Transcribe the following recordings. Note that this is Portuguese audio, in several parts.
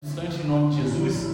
Instante em nome de Jesus.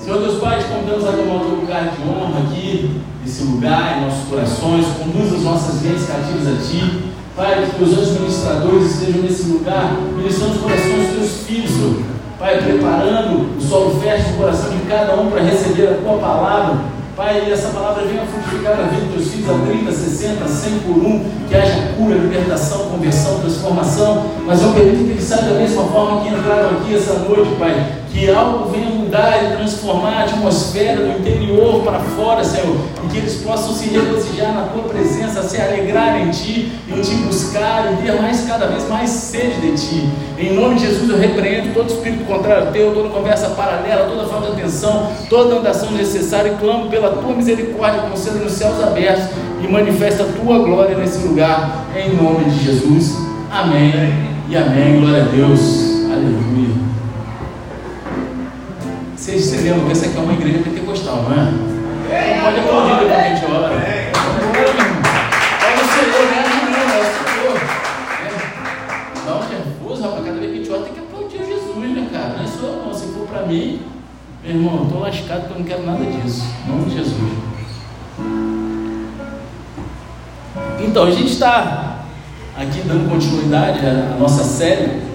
Senhor Deus Pai, te convidamos a tomar o lugar de honra aqui, nesse lugar, em nossos corações. Conduza as nossas mentes cativas a Ti. Pai, que os anjos ministradores estejam nesse lugar, ministrando os corações dos teus filhos, Senhor. Pai, preparando o solo fértil do coração de cada um para receber a Tua palavra. Pai, essa palavra venha frutificar a vida dos filhos a 30, 60, 100 por um, que haja cura, libertação, conversão, transformação, mas eu permito que eles saiam da mesma forma que entraram aqui essa noite, Pai, que algo venha mudar e transformar a atmosfera do interior para fora, Senhor, e que eles possam se regozijar na Tua presença, se alegrar em Ti, em Te buscar, e ter mais, cada vez mais sede de Ti. Em nome de Jesus eu repreendo todo espírito contrário teu, toda conversa paralela, toda falta de atenção, toda andação necessária e clamo pela Tua misericórdia, conceda nos céus abertos e manifesta a Tua glória nesse lugar, em nome de Jesus. Amém e amém. Glória a Deus. Vocês se lembram que essa aqui é uma igreja pentecostal, não é? Não pode aplaudir depois que a gente ora. Olha o Senhor, né? É o Senhor. É. Dá um nervoso, rapaz. Cada vez que a gente ora tem que aplaudir Jesus, né, cara? Não é só não. Se for pra mim, meu irmão, estou lascado porque eu não quero nada disso. Em nome de Jesus. Então, a gente está aqui dando continuidade à nossa série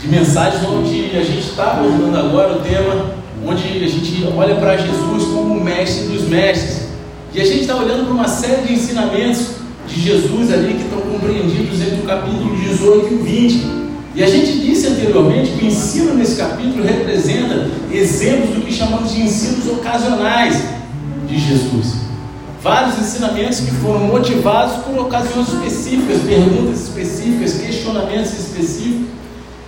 de mensagens onde a gente está abordando agora o tema onde a gente olha para Jesus como o mestre dos mestres. E a gente está olhando para uma série de ensinamentos de Jesus ali que estão compreendidos entre o capítulo 18 e o 20. E a gente disse anteriormente que o ensino nesse capítulo representa exemplos do que chamamos de ensinos ocasionais de Jesus. Vários ensinamentos que foram motivados por ocasiões específicas, perguntas específicas, questionamentos específicos.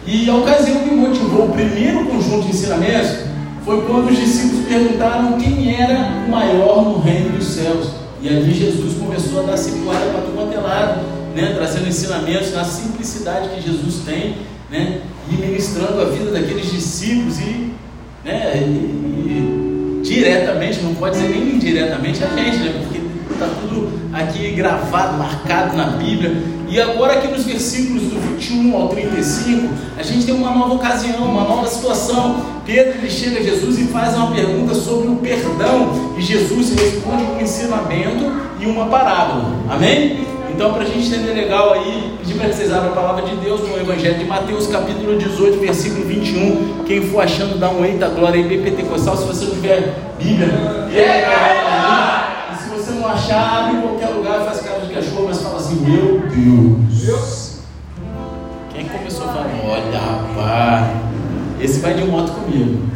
E a ocasião que motivou o primeiro conjunto de ensinamentos foi quando os discípulos perguntaram quem era o maior no reino dos céus. E ali Jesus começou a dar cipuada para todo quanto é lado, né? trazendo ensinamentos na simplicidade que Jesus tem, né? e ministrando a vida daqueles discípulos e, né? e, e diretamente, não pode dizer nem indiretamente a gente, né? Está tudo aqui gravado, marcado na Bíblia. E agora aqui nos versículos do 21 ao 35, a gente tem uma nova ocasião, uma nova situação. Pedro ele chega a Jesus e faz uma pergunta sobre o perdão. E Jesus responde com um ensinamento e uma parábola. Amém? Então, para a gente entender legal aí, pedir para que vocês abram a palavra de Deus no Evangelho de Mateus, capítulo 18, versículo 21. Quem for achando, dá um eita glória aí, bem pentecostal. Se você não tiver Bíblia, e abre em qualquer lugar, faz cara de cachorro, mas fala assim: Meu Deus. Quem começou a falar? Olha, rapaz, esse vai de moto comigo.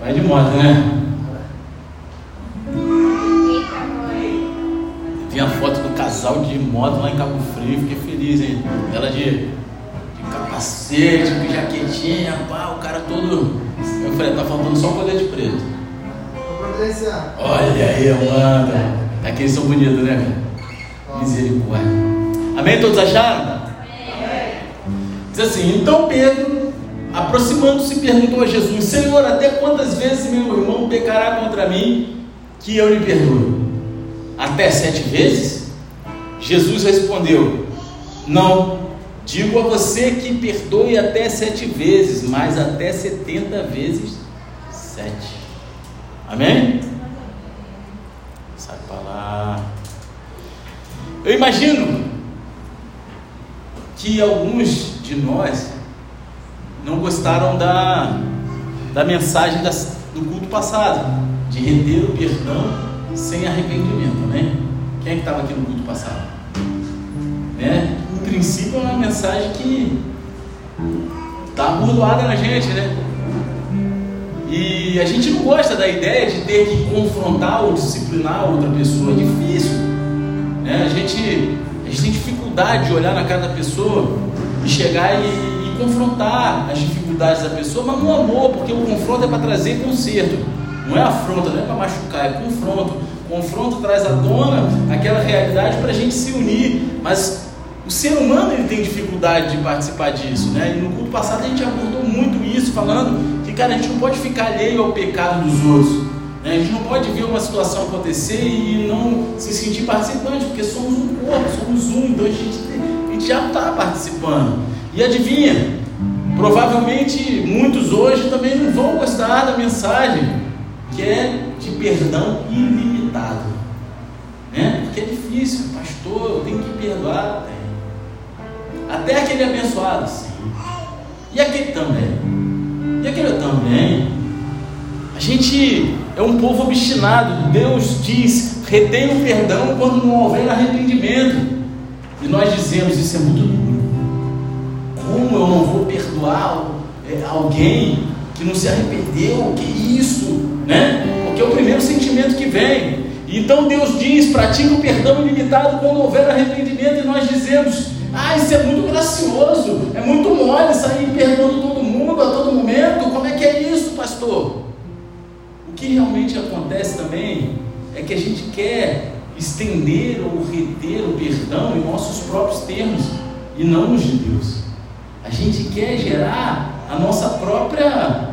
Vai de moto, né? Vi a foto do casal de moto lá em Cabo Frio, fiquei feliz, hein? Ela de, de capacete, com jaquetinha, pá, o cara todo. Eu falei, tá faltando só o colete preto. Olha aí, mano. Aqueles são bonitos, né? Misericórdia. Amém? Todos acharam? Diz assim: então Pedro, aproximando-se, perguntou a Jesus: Senhor, até quantas vezes meu irmão pecará contra mim que eu lhe perdoe? Até sete vezes? Jesus respondeu: Não, digo a você que perdoe até sete vezes, mas até setenta vezes sete. Amém? Lá. Eu imagino que alguns de nós não gostaram da, da mensagem das, do culto passado, de reter o perdão sem arrependimento, né? Quem é que estava aqui no culto passado? Né? Em princípio é uma mensagem que está abordoada na gente, né? E a gente não gosta da ideia de ter que confrontar ou disciplinar outra pessoa, é difícil. Né? A, gente, a gente tem dificuldade de olhar na cara da pessoa e chegar e, e confrontar as dificuldades da pessoa, mas no amor, porque o confronto é para trazer conserto. Não é afronta, não é para machucar, é confronto. Confronto traz à tona aquela realidade para a gente se unir. Mas o ser humano ele tem dificuldade de participar disso, né? E no culto passado a gente abordou muito isso, falando cara, a gente não pode ficar alheio ao pecado dos outros. Né? A gente não pode ver uma situação acontecer e não se sentir participante, porque somos um corpo, somos um, então a gente, a gente já está participando. E adivinha? Provavelmente muitos hoje também não vão gostar da mensagem, que é de perdão ilimitado. Né? Porque é difícil, pastor, eu tenho que perdoar. Até aquele abençoado, sim. E aquele também. E aquele também. A gente é um povo obstinado. Deus diz: retém o perdão quando não houver arrependimento. E nós dizemos: isso é muito duro. Como eu não vou perdoar é, alguém que não se arrependeu? Que isso? Né? Porque é o primeiro sentimento que vem. Então Deus diz: pratica o perdão ilimitado quando houver arrependimento, e nós dizemos: ah, isso é muito gracioso, é muito mole sair perdoando todo mundo momento. Como é que é isso, pastor? O que realmente acontece também é que a gente quer estender ou reter o perdão em nossos próprios termos e não nos de Deus. A gente quer gerar a nossa própria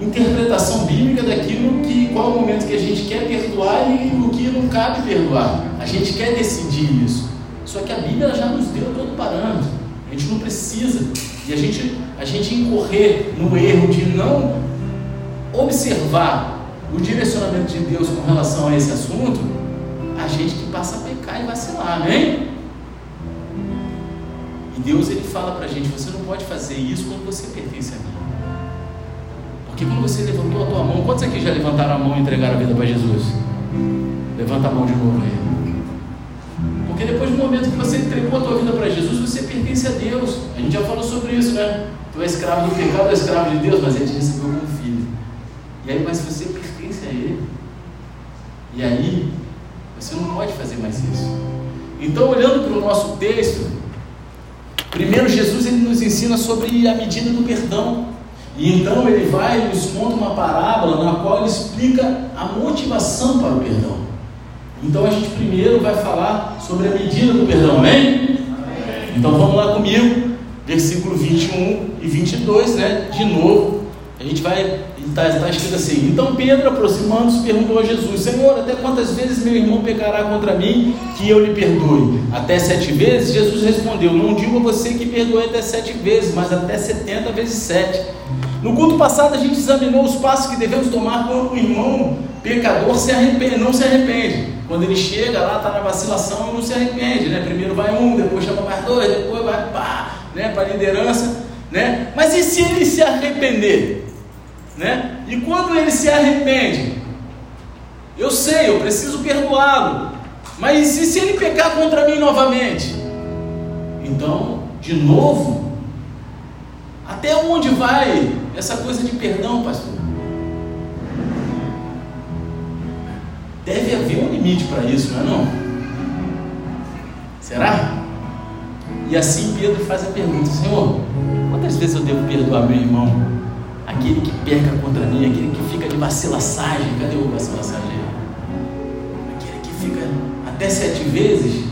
interpretação bíblica daquilo que qual é o momento que a gente quer perdoar e o que não cabe perdoar. A gente quer decidir isso. Só que a Bíblia já nos deu todo parâmetro. A gente não precisa. E a gente, a gente incorrer no erro de não observar o direcionamento de Deus com relação a esse assunto, a gente que passa a pecar e vacilar, amém? E Deus ele fala para a gente: você não pode fazer isso quando você pertence a mim. Porque quando você levantou a tua mão, quantos aqui já levantaram a mão e entregaram a vida para Jesus? Levanta a mão de novo aí. Porque depois do momento que você entregou a tua vida para Jesus, você pertence a Deus. A gente já falou sobre isso, né? Tu é escravo do pecado, é escravo de Deus, mas ele te recebeu como filho. E aí, mas você pertence a Ele. E aí, você não pode fazer mais isso. Então, olhando para o nosso texto, primeiro Jesus ele nos ensina sobre a medida do perdão. E então ele vai e nos conta uma parábola na qual ele explica a motivação para o perdão. Então a gente primeiro vai falar sobre a medida do perdão, amém? Então vamos lá comigo, versículo 21 e 22, né? De novo, a gente vai, está tá escrito assim: Então Pedro, aproximando-se, perguntou a Jesus: Senhor, até quantas vezes meu irmão pecará contra mim que eu lhe perdoe? Até sete vezes? Jesus respondeu: Não digo a você que perdoe até sete vezes, mas até setenta vezes sete. No culto passado a gente examinou os passos que devemos tomar quando o irmão pecador se arrepende, não se arrepende. Quando ele chega lá, está na vacilação e não se arrepende, né? Primeiro vai um, depois chama mais dois, depois vai pá, né? para a liderança, né? Mas e se ele se arrepender? Né? E quando ele se arrepende? Eu sei, eu preciso perdoá-lo. Mas e se ele pecar contra mim novamente? Então, de novo, até onde vai essa coisa de perdão, pastor? Deve haver um limite para isso, não é não? Será? E assim Pedro faz a pergunta: Senhor, quantas vezes eu devo perdoar meu irmão? Aquele que peca contra mim, aquele que fica de vacilaçagem. Cadê o vacilassagem? Aquele que fica até sete vezes.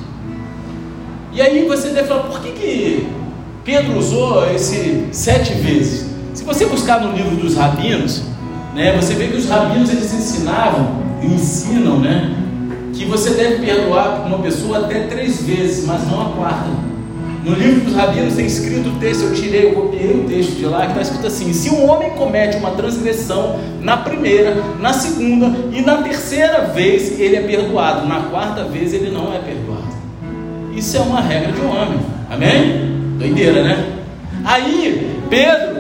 E aí você deve falar: por que, que Pedro usou esse sete vezes? Se você buscar no livro dos rabinos, né, você vê que os rabinos eles ensinavam ensinam, né? Que você deve perdoar uma pessoa até três vezes, mas não a quarta. No livro dos rabinos tem escrito o texto, eu tirei, eu copiei o texto de lá, que está escrito assim: se um homem comete uma transgressão na primeira, na segunda e na terceira vez, ele é perdoado, na quarta vez ele não é perdoado. Isso é uma regra de um homem, amém? Doideira, né? Aí, Pedro,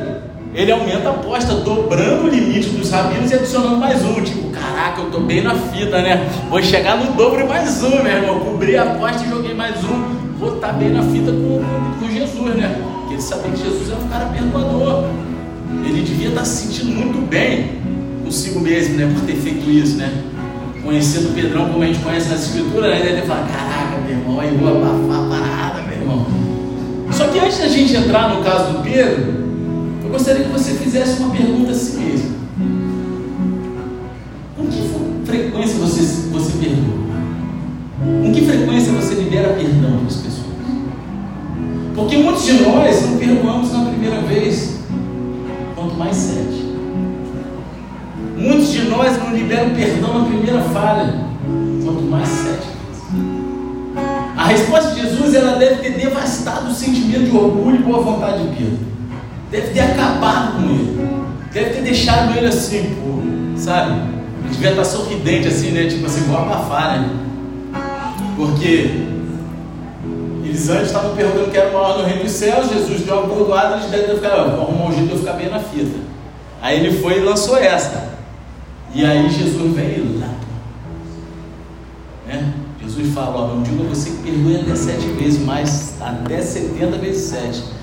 ele aumenta a aposta, dobrando o limite dos rabinos e adicionando mais um. Tipo, caraca, eu tô bem na fita, né? Vou chegar no dobro e mais um, meu irmão. Cobri a aposta e joguei mais um. Vou estar tá bem na fita com, com, Jesus, né? Porque ele sabia que Jesus é um cara perdoador. Ele devia estar tá se sentindo muito bem consigo mesmo, né? Por ter feito isso, né? Conhecendo Pedrão como a gente conhece nas escrituras, né? Ele deve falar, caraca, meu irmão, aí vou abafar a parada, meu irmão. Só que antes da gente entrar no caso do Pedro, eu gostaria que você fizesse uma pergunta a si mesmo. Com que frequência você, você perdoa? Com que frequência você libera perdão para as pessoas? Porque muitos de nós não perdoamos na primeira vez, quanto mais sete. Muitos de nós não liberam perdão na primeira falha, quanto mais sete A resposta de Jesus ela deve ter devastado o sentimento de orgulho e boa vontade de Pedro deve ter acabado com ele, deve ter deixado ele assim, pô, sabe? Ele devia estar sorridente assim, né? Tipo assim, vou abafar, né? Porque eles antes estavam perguntando que era maior no reino dos céus, Jesus deu uma bordoada, eles devem ter ficado, vou arrumar um jeito de eu ficar bem na fita. Aí ele foi e lançou essa. E aí Jesus veio lá. Né? Jesus fala, ó, não digo a você que perdoe até sete vezes, mas até setenta vezes sete.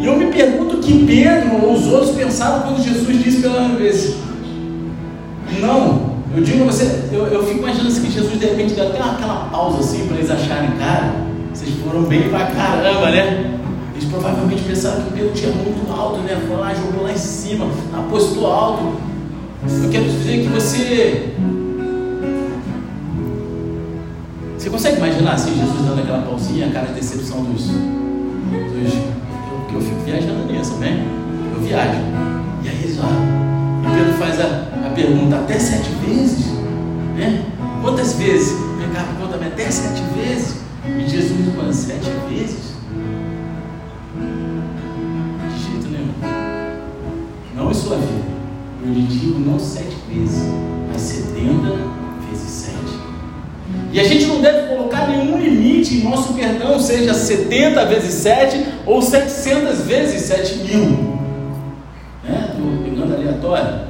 E eu me pergunto que Pedro ou os outros pensaram quando Jesus disse pela vez. Não, eu digo a você, eu, eu fico imaginando assim, que Jesus de repente deu até aquela pausa assim para eles acharem, cara, vocês foram bem pra caramba, né? Eles provavelmente pensaram que Pedro tinha muito alto, né? Foi lá, jogou lá em cima, apostou alto. Eu quero dizer que você. Você consegue imaginar assim, Jesus dando aquela pausinha, a cara de decepção dos. dos eu, eu fico viajando nisso, né? Eu viajo. E aí eles, ó. E Pedro faz a, a pergunta até sete vezes, né? Quantas vezes? Pegava conta até sete vezes. E Jesus fala, sete vezes? De jeito nenhum. Não em sua vida. Eu lhe digo não sete vezes, mas setenta vezes sete. E a gente não deve colocar nenhum limite em nosso perdão, seja 70 vezes 7 ou 700 vezes 7 mil. Estou pegando aleatório.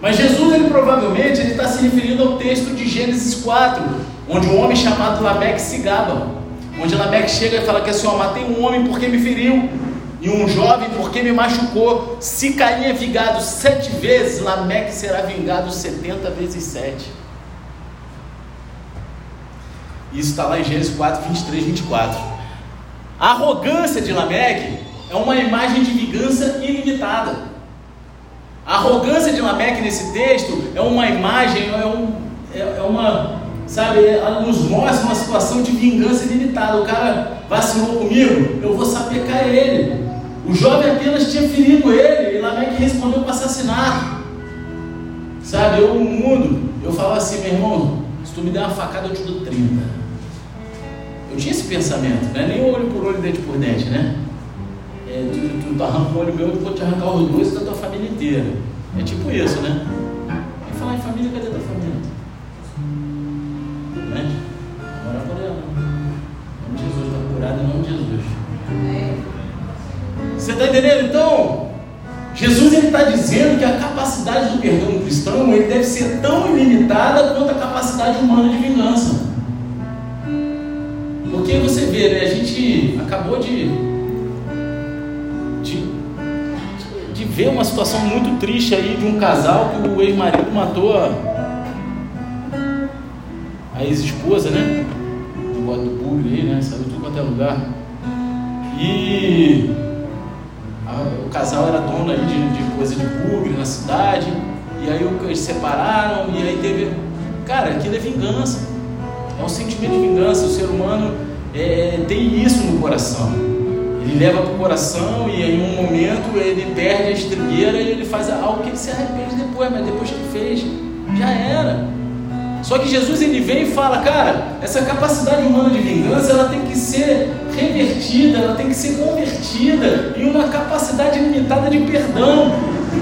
Mas Jesus, ele provavelmente está se referindo ao texto de Gênesis 4, onde um homem chamado Lameque se gaba. Onde Lameque chega e fala que assim, ó, matei um homem porque me feriu, e um jovem porque me machucou. Se Caim é vingado sete vezes, Lameque será vingado setenta vezes sete. Isso está lá em Gênesis 4, 23, 24. A arrogância de Lameque é uma imagem de vingança ilimitada. A arrogância de Lameque nesse texto é uma imagem, é, um, é, é uma, sabe, ela nos mostra uma situação de vingança ilimitada. O cara vacilou comigo, eu vou sapecar ele. O jovem apenas tinha ferido ele e Lameque respondeu com assassinato. Sabe, eu no mundo, eu falava assim, meu irmão, se tu me der uma facada eu te dou 30. Eu tinha esse pensamento, não é nem olho por olho, dente por dente, né? É, tu, tu, arranca um olho meu, eu vou te arrancar os dois da tua família inteira. É tipo isso, né? E falar em família, cadê tua família? Né? Ora por ela. Em nome de Jesus, está curado em nome de Jesus. Você está entendendo? Então, Jesus está dizendo que a capacidade do perdão do cristão ele deve ser tão ilimitada quanto a capacidade humana de vingança. Porque você vê, né? A gente acabou de vê uma situação muito triste aí de um casal que o ex-marido matou a, a ex-esposa, né? Negócio do público aí, né? Saiu tudo quanto é lugar. E a, o casal era dono aí de, de coisa de público na cidade. E aí eles separaram e aí teve. Cara, aquilo é vingança. É um sentimento de vingança. O ser humano é, tem isso no coração. Ele leva para o coração e em um momento ele perde a estrigueira e ele faz algo que ele se arrepende depois, mas depois que fez, já era. Só que Jesus ele vem e fala, cara, essa capacidade humana de vingança ela tem que ser revertida, ela tem que ser convertida em uma capacidade limitada de perdão.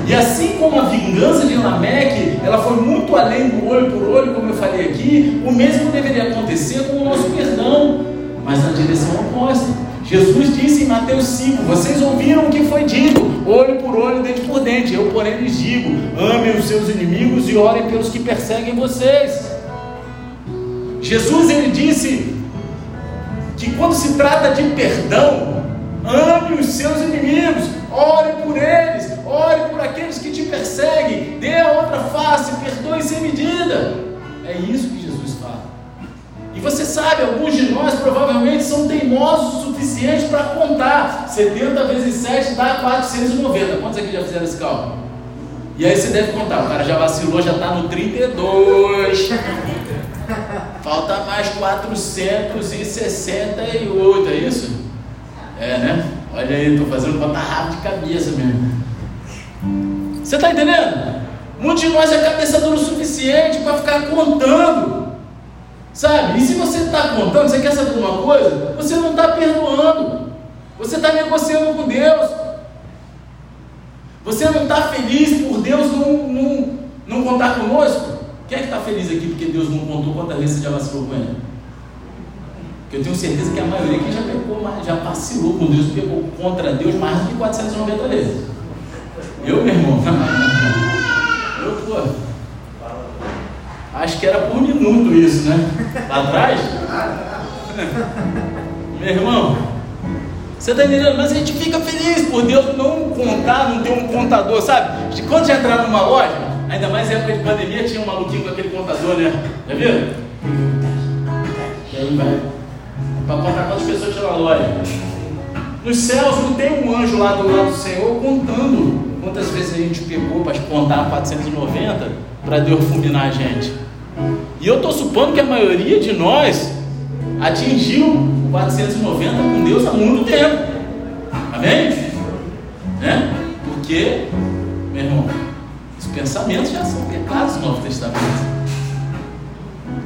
E assim como a vingança de Lameque, ela foi muito além do olho por olho, como eu falei aqui, o mesmo deveria acontecer com o nosso perdão, mas na direção oposta. Jesus disse em Mateus 5: Vocês ouviram o que foi dito, olho por olho, dente por dente. Eu, porém, lhes digo: amem os seus inimigos e orem pelos que perseguem vocês. Jesus ele disse que quando se trata de perdão, ame os seus inimigos, ore por eles, ore por aqueles que te perseguem, dê a outra face, perdoe sem medida. É isso que Jesus. E você sabe, alguns de nós provavelmente são teimosos o suficiente para contar. 70 vezes 7 dá 490. Quantos aqui já fizeram esse cálculo? E aí você deve contar, o cara já vacilou, já está no 32. Falta mais 468, é isso? É, né? Olha aí, estou fazendo conta rápida de cabeça mesmo. Você está entendendo? Muitos de nós é cabeça dura o suficiente para ficar contando Sabe? E se você está contando, você quer saber uma coisa? Você não está perdoando. Você está negociando com Deus. Você não está feliz por Deus não, não, não contar conosco? Quem é que está feliz aqui porque Deus não contou quantas vezes você já vacilou com Ele? Porque eu tenho certeza que a maioria aqui já pecou, já vacilou com Deus, pecou contra Deus mais do que 490 vezes. Eu, meu irmão, eu, pô, acho que era por minuto isso, né? Lá atrás. Meu irmão, você está entendendo? Mas a gente fica feliz por Deus não contar, não ter um contador, sabe? De quando já entrava numa loja, ainda mais em época de pandemia, tinha um maluquinho com aquele contador, né? Já viram? E aí vai. Para contar quantas pessoas tinha na loja. Nos céus não tem um anjo lá do lado do Senhor contando quantas vezes a gente pegou para contar 490 para Deus fulminar a gente. E eu estou supondo que a maioria de nós atingiu 490 com Deus há muito tempo. Amém? Né? Porque, meu irmão, os pensamentos já são pecados no Novo Testamento.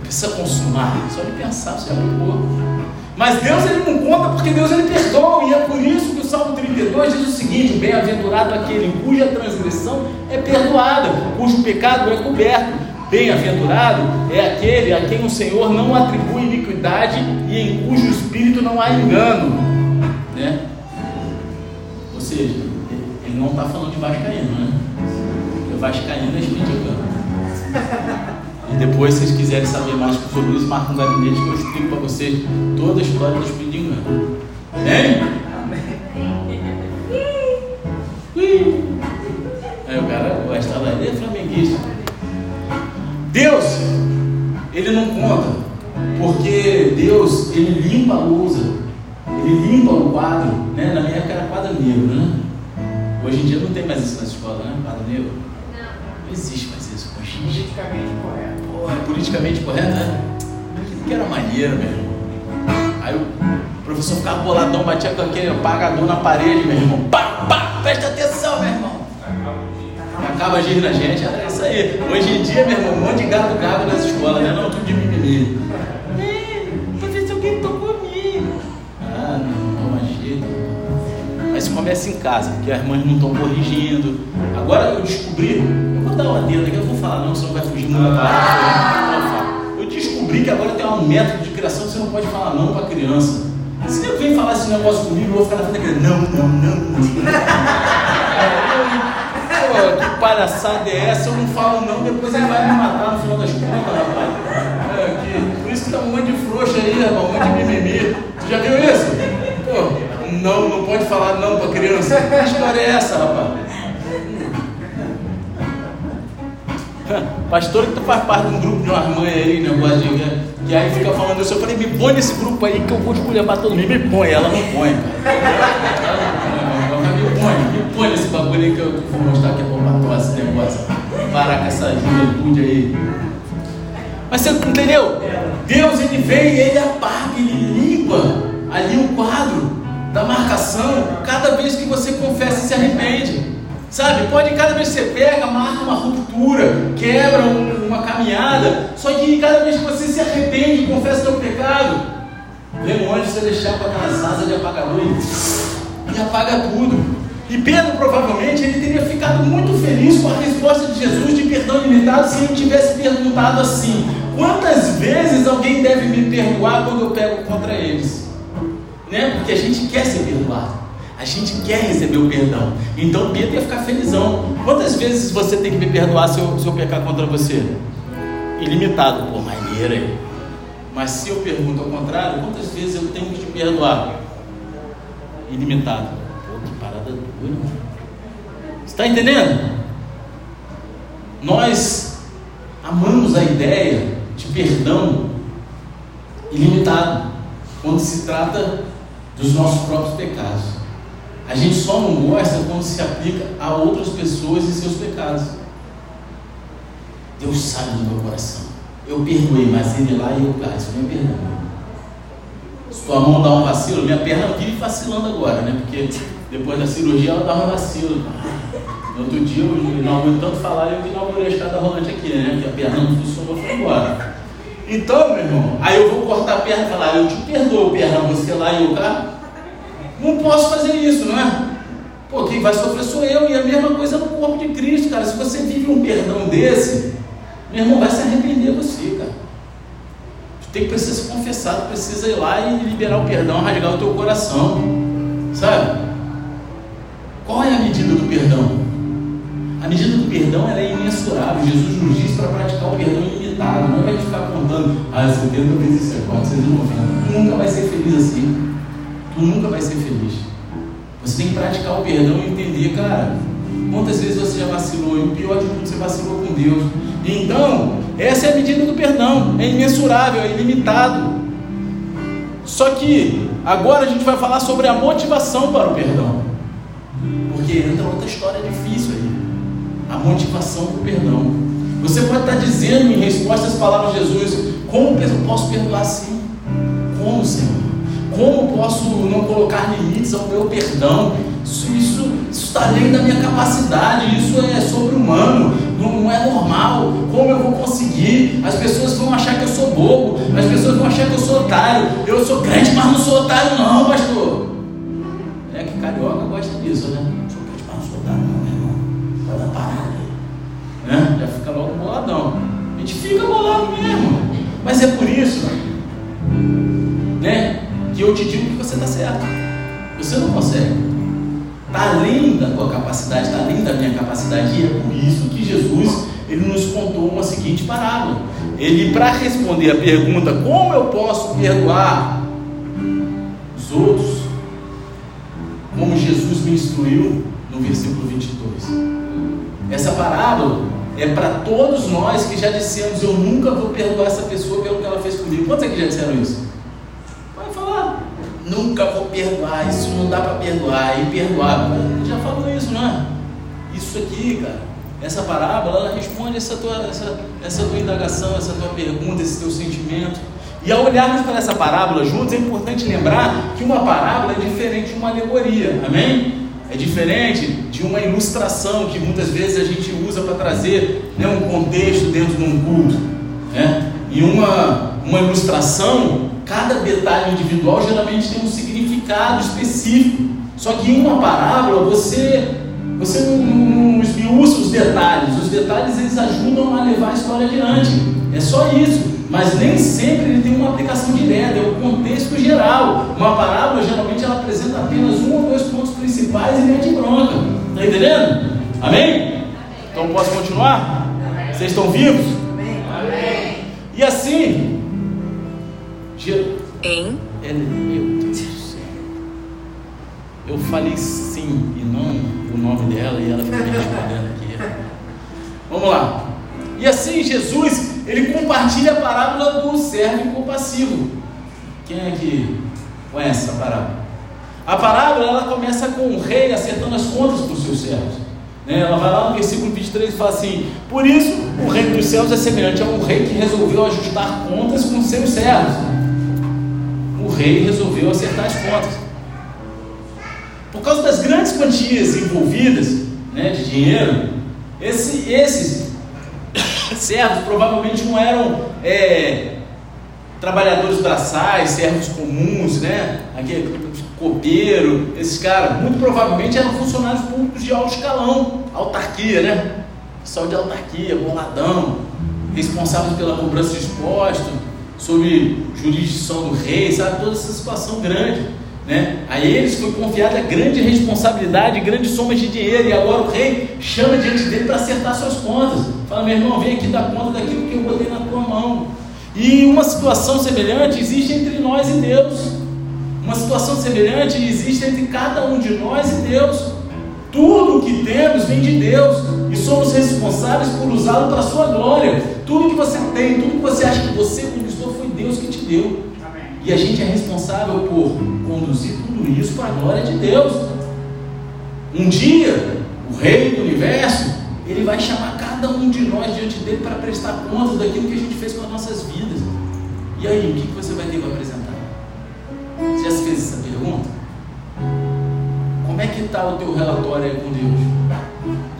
Precisa consumar, só de pensar, você é muito pouco. Mas Deus ele não conta porque Deus ele perdoa, e é por isso que Salmo 32 diz o seguinte: Bem-aventurado aquele cuja transgressão é perdoada, cujo pecado é coberto. Bem-aventurado é aquele a quem o Senhor não atribui iniquidade e em cujo espírito não há engano. Né? Ou seja, ele não está falando de Vascaíno, né? Porque Vascaíno é espiriticano. E depois, se vocês quiserem saber mais sobre isso, marca um gabinete que eu explico para vocês toda a história do espírito de engano. Amém? Aí o cara gosta lá, ele é flamenguista. Deus, ele não conta, porque Deus, ele limpa a lousa, ele limpa o quadro, né? Na minha época era quadro negro, né? Hoje em dia não tem mais isso na escola, né? Quadro negro. Não. Não existe mais isso hoje Politicamente correto. Pô, é politicamente correto, né? Que era maneiro, meu irmão. Aí o professor ficava boladão, batia com aquele apagador na parede, meu irmão. Pá, pá, presta atenção, meu irmão acaba agindo na gente. É isso aí. Hoje em dia, meu irmão, um monte de gato gago nas escolas, né? Não, tudo de mimimi. Professor, alguém tocou comigo. Ah, não, não agita. Mas começa em casa, porque as mães não estão corrigindo. Agora eu descobri, eu vou dar uma dentro aqui, eu vou falar não, senão vai fugir muito da palavra. Eu descobri que agora tem um método de criação que você não pode falar não para criança. Se eu vem falar esse negócio comigo, eu vou ficar na frente da criança. Não, não, não, não. Pô, que palhaçada é essa? Eu não falo não, depois ele vai me matar no final das contas, rapaz. É, que, por isso que tá um monte de frouxa aí, rapaz, um monte de mimimi. Tu já viu isso? Pô, não, não pode falar não pra criança. Que história é essa, rapaz? Pastor que tu faz parte de um grupo de umas mães aí, negócio de. Que aí fica falando isso, eu falei, me põe nesse grupo aí que eu vou pra todo mundo. Me põe, ela não põe, cara põe, me põe nesse bagulho aí que eu vou mostrar que é pra esse negócio. Parar com essa juventude aí. Mas você entendeu? Deus ele vem, ele apaga, ele limpa ali o quadro da marcação cada vez que você confessa e se arrepende. Sabe, pode cada vez que você pega, marca uma ruptura, quebra um, uma caminhada, só que cada vez que você se arrepende, confessa seu pecado, vem um anjo celestial com aquelas asas de apagador e, e apaga tudo. E Pedro provavelmente ele teria ficado muito feliz com a resposta de Jesus de perdão limitado se ele tivesse perguntado assim: quantas vezes alguém deve me perdoar quando eu pego contra eles? Né? Porque a gente quer ser perdoado. A gente quer receber o perdão. Então Pedro ia ficar felizão. Quantas vezes você tem que me perdoar se eu, se eu pecar contra você? Ilimitado, por maneira aí. Mas se eu pergunto ao contrário, quantas vezes eu tenho que te perdoar? Ilimitado. Está entendendo? Nós amamos a ideia de perdão ilimitado quando se trata dos nossos próprios pecados. A gente só não gosta quando se aplica a outras pessoas e seus pecados. Deus sabe do meu coração. Eu perdoei, mas ele lá e eu cá, isso não é perdão. Se tua mão dá um vacilo, minha perna vive vacilando agora, né? Porque depois da cirurgia ela dá um vacilo. No outro dia, eu aguento tanto falar, eu inaugurei a escada rolante aqui, né? Que a perna não funcionou, foi embora. Então, meu irmão, aí eu vou cortar a perna e falar, eu te perdoo, perna, você lá e eu cá. Não posso fazer isso, não é? Pô, quem vai sofrer sou eu, e a mesma coisa no corpo de Cristo, cara. Se você vive um perdão desse, meu irmão vai se arrepender você, cara. Tem que precisar se confessar, tu precisa ir lá e liberar o perdão, rasgar o teu coração. Sabe? Qual é a medida do perdão? A medida do perdão é imensurável. Jesus nos diz para praticar o perdão ilimitado. Não vai ficar contando, ah, 70 vezes isso é 490. Tu nunca vai ser feliz assim. Tu nunca vai ser feliz. Você tem que praticar o perdão e entender, cara, quantas vezes você já vacilou, e o pior de tudo, você vacilou com Deus. Então, essa é a medida do perdão, é imensurável, é ilimitado. Só que agora a gente vai falar sobre a motivação para o perdão. Porque entra outra história difícil aí. A motivação para o perdão. Você pode estar dizendo em resposta às palavras de Jesus: Como eu posso perdoar assim? Como, Senhor? Como posso não colocar limites ao meu perdão? Isso, isso, isso está além da minha capacidade, isso é sobre-humano, não, não, é normal. Como eu vou conseguir? As pessoas vão achar que eu sou bobo, as pessoas vão achar que eu sou otário. Eu sou crente, mas não sou otário, não, pastor. É que carioca gosta disso, né? Sou crente, mas não sou otário, não, meu irmão. Vai dar parada aí. Né? Já fica logo boladão. A gente fica bolado mesmo. Mas é por isso, né? Que eu te digo que você está certo. Você não consegue. Está além da tua capacidade, está além da minha capacidade. E é por isso que Jesus ele nos contou uma seguinte parábola. Ele, para responder a pergunta, como eu posso perdoar os outros, como Jesus me instruiu no versículo 22. Essa parábola é para todos nós que já dissemos: Eu nunca vou perdoar essa pessoa pelo que ela fez comigo. Quantos aqui já disseram isso? Nunca vou perdoar, isso não dá para perdoar, e perdoar. Já falou isso, não é? Isso aqui, cara, essa parábola, ela responde essa tua, essa, essa tua indagação, essa tua pergunta, esse teu sentimento. E ao olharmos para essa parábola juntos, é importante lembrar que uma parábola é diferente de uma alegoria, amém? É diferente de uma ilustração que muitas vezes a gente usa para trazer né, um contexto dentro de um culto. Né? E uma, uma ilustração Cada detalhe individual geralmente tem um significado específico. Só que em uma parábola você, você não, não esmiuça os detalhes. Os detalhes eles ajudam a levar a história adiante. É só isso. Mas nem sempre ele tem uma aplicação direta, é o contexto geral. Uma parábola geralmente ela apresenta apenas um ou dois pontos principais e mete bronca. Está entendendo? Amém? Então posso continuar? Vocês estão vivos? Amém. E assim, em? É, meu Deus do céu. Eu falei sim e não o nome dela e ela fica me respondendo aqui. Vamos lá. E assim Jesus, ele compartilha a parábola do servo incompassivo. Quem é que conhece essa parábola? A parábola ela começa com o rei acertando as contas com os seus servos. Né? Ela vai lá no versículo 23 e fala assim: Por isso o reino dos céus é semelhante a um rei que resolveu ajustar contas com seus servos rei resolveu acertar as contas. Por causa das grandes quantias envolvidas né, de dinheiro, esse, esses servos provavelmente não eram é, trabalhadores braçais, servos comuns, né? Aquele copeiro, esses caras, muito provavelmente eram funcionários públicos de alto escalão, autarquia, né? Pessoal de autarquia, boladão, responsáveis pela cobrança de impostos, sob jurisdição do rei, sabe? Toda essa situação grande. Né? A eles foi confiada grande responsabilidade, grande soma de dinheiro, e agora o rei chama diante dele para acertar suas contas. Fala, meu irmão, vem aqui dar conta daquilo que eu botei na tua mão. E uma situação semelhante existe entre nós e Deus. Uma situação semelhante existe entre cada um de nós e Deus. Tudo o que temos vem de Deus e somos responsáveis por usá-lo para a sua glória. Tudo que você tem, tudo que você acha que você Deus que te deu. Amém. E a gente é responsável por conduzir tudo isso para a glória de Deus. Um dia, o Rei do universo, ele vai chamar cada um de nós diante dele para prestar contas daquilo que a gente fez com as nossas vidas. E aí, o que você vai ter para apresentar? Você já se fez essa pergunta? Como é que está o teu relatório aí com Deus?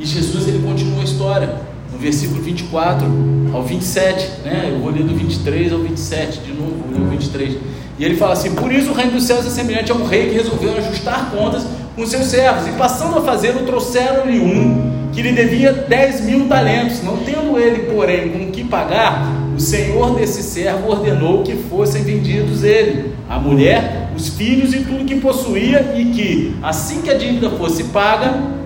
E Jesus ele continua a história no versículo 24 ao 27, né? Eu vou ler do 23 ao 27 de novo, vou ler o 23. E ele fala assim: Por isso o reino dos céus é semelhante a um rei que resolveu ajustar contas com seus servos, e passando a fazer, trouxeram-lhe um que lhe devia dez mil talentos. Não tendo ele, porém, com que pagar, o senhor desse servo ordenou que fossem vendidos ele, a mulher, os filhos e tudo que possuía, e que, assim que a dívida fosse paga,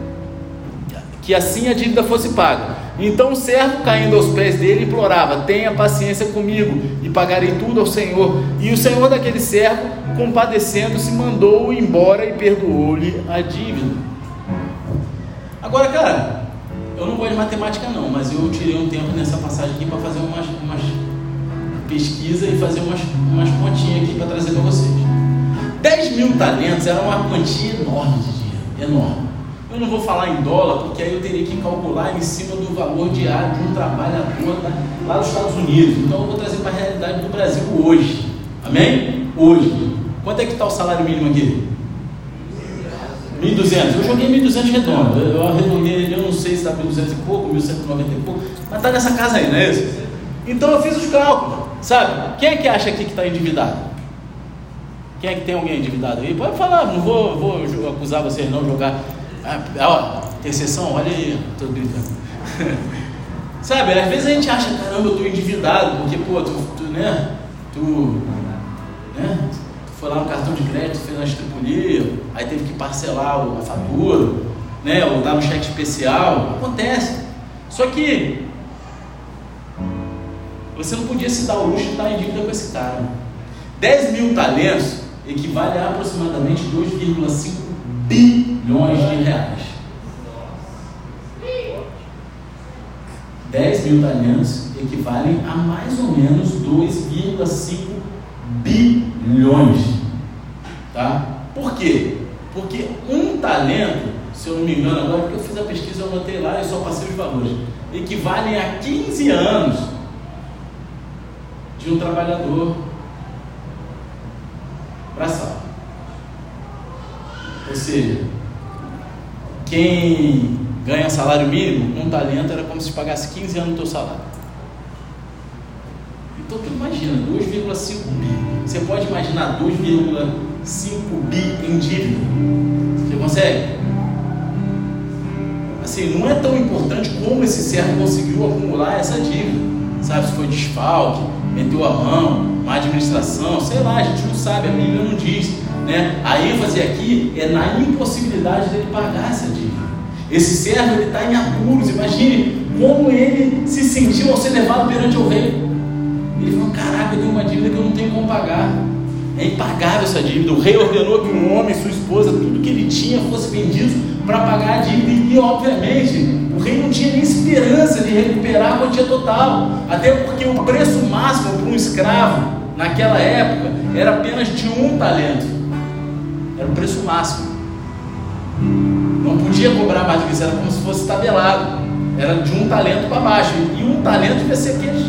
que assim a dívida fosse paga. Então o servo, caindo aos pés dele, implorava: Tenha paciência comigo e pagarei tudo ao Senhor. E o Senhor daquele servo, compadecendo-se, mandou-o embora e perdoou-lhe a dívida. Agora, cara, eu não gosto de matemática, não, mas eu tirei um tempo nessa passagem aqui para fazer umas, umas pesquisa e fazer umas, umas pontinhas aqui para trazer para vocês. 10 mil talentos era uma quantia enorme de dinheiro, enorme. Eu não vou falar em dólar, porque aí eu teria que calcular em cima do valor diário de um trabalhador lá nos Estados Unidos. Então eu vou trazer para a realidade do Brasil hoje. Amém? Hoje. Quanto é que está o salário mínimo aqui? 1.200. Eu joguei 1.200 redondo. Eu arredondei, eu não sei se está 1.200 e pouco, 1.190 e pouco, mas está nessa casa aí, não é isso? Então eu fiz os cálculos, sabe? Quem é que acha aqui que está endividado? Quem é que tem alguém endividado aí? Pode falar, não vou, vou acusar vocês não jogar ah, ó, exceção? Olha aí, tô brincando. Sabe, às vezes a gente acha, caramba, eu tô endividado, porque, pô, tu, tu né, tu, né, tu foi lá no cartão de crédito, fez uma estripulia, aí teve que parcelar a fatura, né, ou dar um cheque especial, acontece. Só que você não podia se dar o luxo de estar em dívida com esse cara. 10 mil talentos equivale a aproximadamente 2,5 bilhões de reais. 10 mil talentos equivalem a mais ou menos 2,5 bilhões. Tá? Por quê? Porque um talento, se eu não me engano agora, porque eu fiz a pesquisa, eu anotei lá e só passei os valores, equivalem a 15 anos de um trabalhador braçal. Ou seja, quem ganha salário mínimo, um talento era como se pagasse 15 anos do teu salário. Então tu imagina, 2,5 bi. Você pode imaginar 2,5 bi em dívida? Você consegue? Assim, não é tão importante como esse servo conseguiu acumular essa dívida. Sabe, se foi desfalque, meteu a mão, má administração, sei lá, a gente não sabe, a Bíblia não diz. Né? A ênfase aqui é na impossibilidade dele pagar essa dívida. Esse servo está em apuros. Imagine como ele se sentiu ao ser levado perante o rei. Ele falou: Caraca, eu tenho uma dívida que eu não tenho como pagar. É impagável essa dívida. O rei ordenou que um homem, sua esposa, tudo que ele tinha fosse vendido para pagar a dívida. E, obviamente, o rei não tinha nem esperança de recuperar a quantia total. Até porque o preço máximo para um escravo naquela época era apenas de um talento. Era o preço máximo. Não podia cobrar mais do que isso, era como se fosse tabelado. Era de um talento para baixo. E um talento devia ser aqueles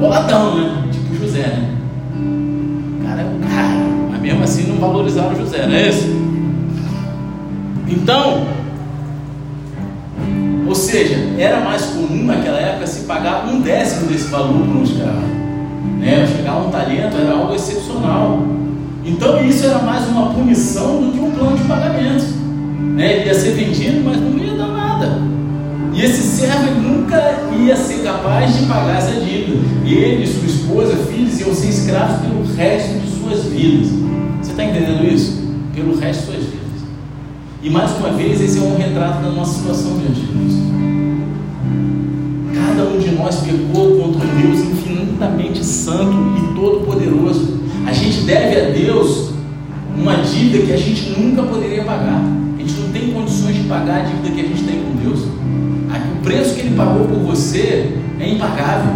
boladão, né? Tipo José, né? Cara é cara. Mas mesmo assim não valorizaram José, não é isso? Então, ou seja, era mais comum naquela época se pagar um décimo desse valor para um escravo. Né? Chegar a um talento era algo excepcional. Então isso era mais uma punição do que um plano de pagamento. Né? Ele ia ser vendido, mas não ia dar nada. E esse servo nunca ia ser capaz de pagar essa dívida. Ele, sua esposa, filhos iam ser escravos pelo resto de suas vidas. Você está entendendo isso? Pelo resto de suas vidas. E mais uma vez, esse é um retrato da nossa situação diante de Deus. Cada um de nós pecou contra um Deus infinitamente santo e todo-poderoso a gente deve a Deus uma dívida que a gente nunca poderia pagar. A gente não tem condições de pagar a dívida que a gente tem com Deus. O preço que Ele pagou por você é impagável.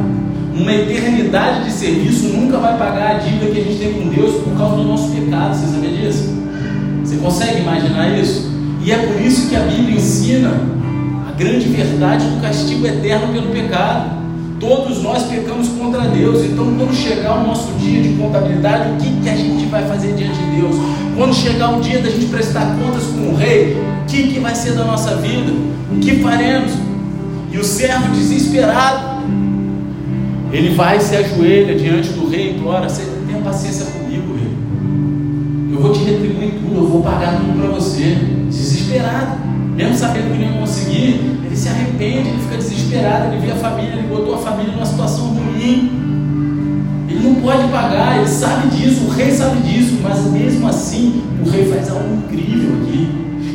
Uma eternidade de serviço nunca vai pagar a dívida que a gente tem com Deus por causa do nosso pecado. Você sabia disso? Você consegue imaginar isso? E é por isso que a Bíblia ensina a grande verdade do castigo eterno pelo pecado. Todos nós pecamos contra Deus. Então, quando chegar o nosso dia de contabilidade, o que, que a gente vai fazer diante de Deus? Quando chegar o dia da gente prestar contas com o rei, o que, que vai ser da nossa vida? O que faremos? E o servo desesperado, ele vai se ajoelha diante do rei e implora: tenha paciência comigo, rei. Eu vou te retribuir tudo, eu vou pagar tudo para você. Desesperado, mesmo sabendo que não ia conseguir, ele se arrepende, ele fica desesperado, ele vê a família, ele botou a família numa situação ruim. Ele não pode pagar, ele sabe disso, o rei sabe disso, mas mesmo assim o rei faz algo incrível aqui.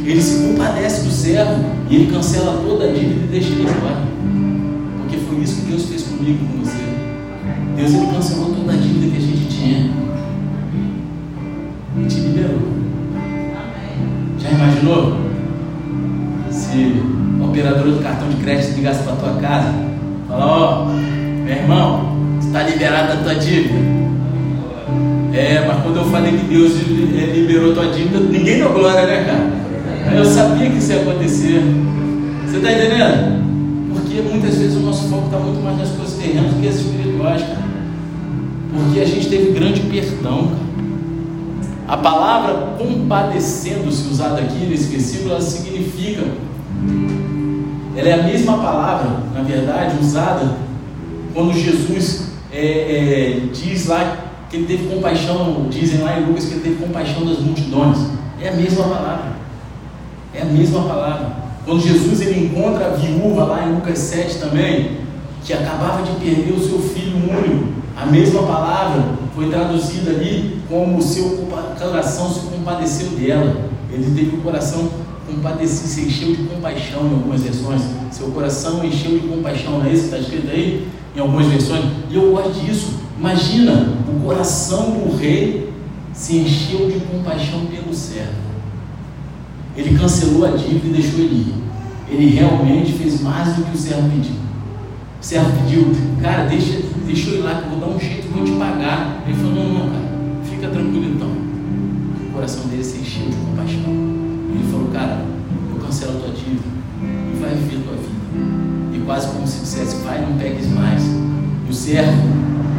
Ele se compadece do servo e ele cancela toda a dívida e deixa ele embora. Porque foi isso que Deus fez comigo, com você. Deus ele cancelou toda a dívida que a gente tinha. E te liberou. Já imaginou? A operadora do cartão de crédito ligasse para tua casa, falar, ó, oh, meu irmão, está liberado da tua dívida. É, mas quando eu falei que Deus liberou tua dívida, ninguém deu glória, né, cara? Eu sabia que isso ia acontecer. Você está entendendo? Porque muitas vezes o nosso foco está muito mais nas coisas terrenas do que as espirituais, cara. Porque a gente teve grande perdão, cara. A palavra compadecendo-se usada aqui nesse versículo, ela significa. Ela é a mesma palavra, na verdade, usada quando Jesus é, é, diz lá que ele teve compaixão, dizem lá em Lucas que ele teve compaixão das multidões. É a mesma palavra. É a mesma palavra. Quando Jesus ele encontra a viúva lá em Lucas 7 também, que acabava de perder o seu filho único, a mesma palavra foi traduzida ali como o seu coração se compadeceu dela. Ele teve o coração compadecido, se encheu de compaixão em algumas versões. Seu coração encheu de compaixão, não é isso que está escrito aí? em algumas versões, e eu gosto disso. Imagina, o coração do rei se encheu de compaixão pelo servo. Ele cancelou a dívida e deixou ele ir. Ele realmente fez mais do que o servo pediu. O servo pediu, cara, deixa, deixa eu ir lá que eu vou dar um jeito, vou te pagar. Ele falou, não, não, cara, fica tranquilo então. O coração dele se encheu de compaixão. Ele falou, cara, eu cancelo a tua dívida e vai viver a tua vida quase como se dissesse, pai, não pegues mais. E o servo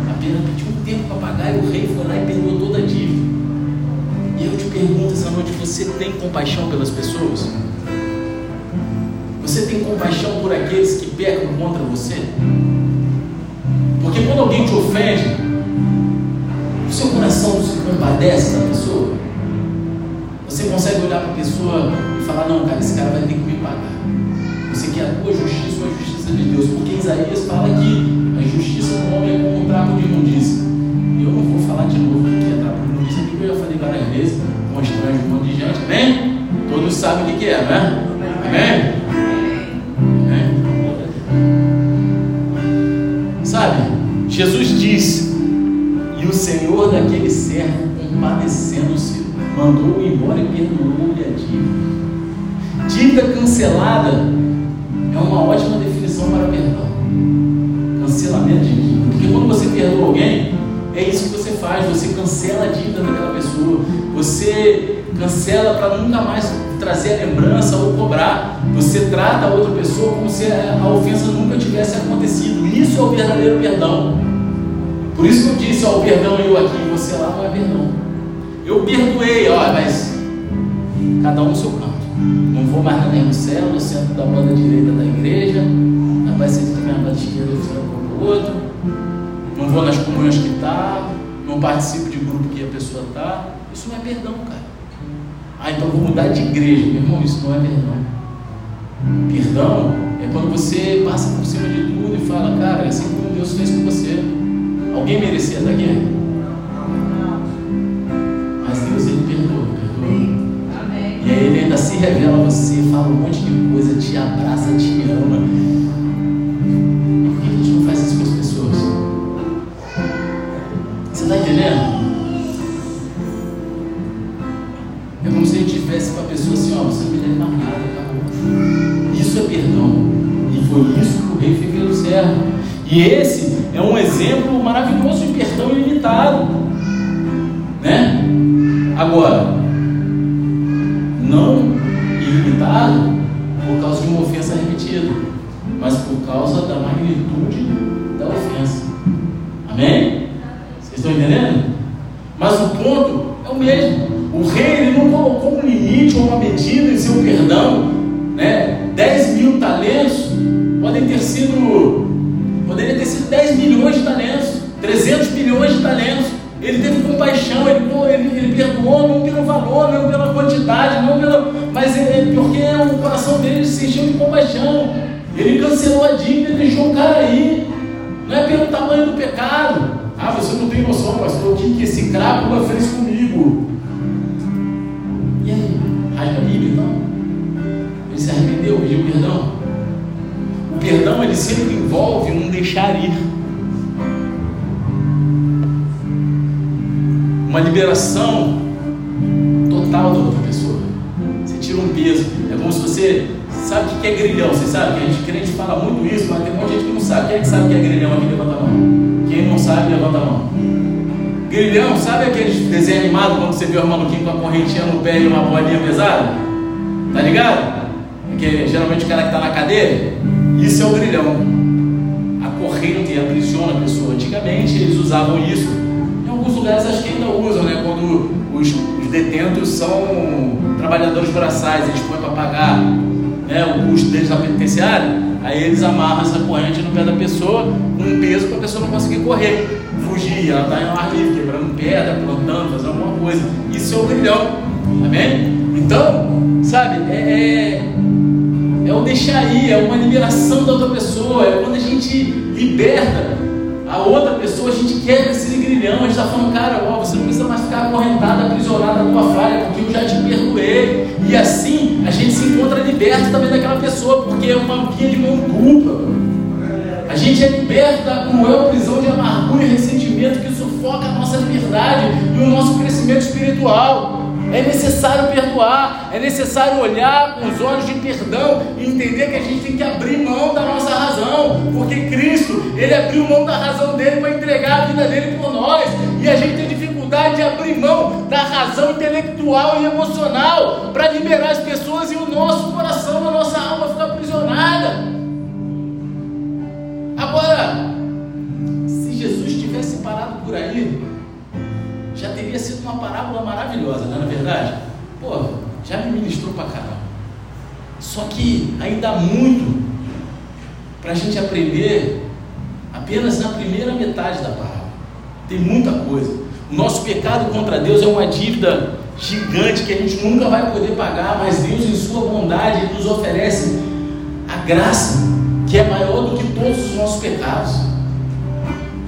apenas pediu um tempo para pagar e o rei foi lá e perdoou toda a dívida. E eu te pergunto essa noite, você tem compaixão pelas pessoas? Você tem compaixão por aqueles que pecam contra você? Porque quando alguém te ofende, o seu coração se compadece da pessoa. Você consegue olhar para a pessoa e falar, não, cara, esse cara vai ter que me pagar. Você quer a tua justiça ou a justiça de Deus? Porque Isaías fala que a justiça do homem é como um trapo de imundícia. E eu não vou falar de novo o que é trapo de imundícia, porque eu já falei várias vezes, mostrando um monte de gente, amém? Todos sabem o que é, né? Amém? Sabe, Jesus disse, e o Senhor daquele servo, compadecendo-se, mandou-o embora e perdoou-lhe a dívida. Dívida cancelada é uma ótima definição para perdão. Cancelamento de dívida. Porque quando você perdoa alguém, é isso que você faz. Você cancela a dívida daquela pessoa. Você cancela para nunca mais trazer a lembrança ou cobrar. Você trata a outra pessoa como se a ofensa nunca tivesse acontecido. Isso é o verdadeiro perdão. Por isso que eu disse, ó, o perdão eu aqui, você lá não é perdão. Eu perdoei, ó, mas cada um no seu campo. Não vou mais nem no céu, no centro da banda direita da igreja, não vai ser também na banda esquerda do outro. Não vou nas comunhões que está, não participo de grupo que a pessoa está. Isso não é perdão, cara. Ah, então vou mudar de igreja. Meu irmão, isso não é perdão. Perdão é quando você passa por cima de tudo e fala, cara, é assim como Deus fez com você. Alguém merecia estar aqui? Revela a você, fala um monte de coisa, te abraça, te ama. Por que a gente não faz isso com as pessoas? Você está entendendo? É como se a gente tivesse para a pessoa assim, ó, você não me deve mais nada, acabou. Isso é perdão. E foi isso que o rei fez pelo servo. E esse é um exemplo maravilhoso de perdão ilimitado. Né? Agora, você vê o maluquinho com a correntinha no pé e uma bolinha pesada? Tá ligado? Porque geralmente o cara que está na cadeia, isso é o grilhão. A corrente aprisiona a pessoa. Antigamente eles usavam isso. Em alguns lugares acho que ainda usam, né? Quando os, os detentos são trabalhadores braçais, eles põem para pagar né, o custo deles na penitenciária, aí eles amarram essa corrente no pé da pessoa com um peso para a pessoa não conseguir correr, fugir, ela está em um ar livre, quebrando pedra, plantando, fazendo alguma coisa. Isso é o grilhão, amém? Então, sabe, é, é, é o deixar ir, é uma liberação da outra pessoa, é quando a gente liberta a outra pessoa, a gente quebra esse grilhão, a gente está falando, cara, ó, você não precisa mais ficar acorrentada, aprisionada na tua falha, porque eu já te perdoei. E assim a gente se encontra liberto também daquela pessoa, porque é uma via de mão dupla. A gente é liberto da cruel prisão de amargura e ressentimento que sufoca a nossa liberdade e o nosso crescimento espiritual. É necessário perdoar, é necessário olhar com os olhos de perdão e entender que a gente tem que abrir mão da nossa razão, porque Cristo, Ele abriu mão da razão dele para entregar a vida dele por nós, e a gente tem dificuldade de abrir mão da razão intelectual e emocional para liberar as pessoas e o nosso coração, a nossa alma ficar aprisionada. Agora, se Jesus tivesse parado por aí, já teria sido uma parábola maravilhosa, não é verdade? Pô, já me ministrou pra caramba. Só que ainda há muito para a gente aprender apenas na primeira metade da parábola. Tem muita coisa. O nosso pecado contra Deus é uma dívida gigante que a gente nunca vai poder pagar, mas Deus, em Sua bondade, nos oferece a graça que é maior do que todos os nossos pecados.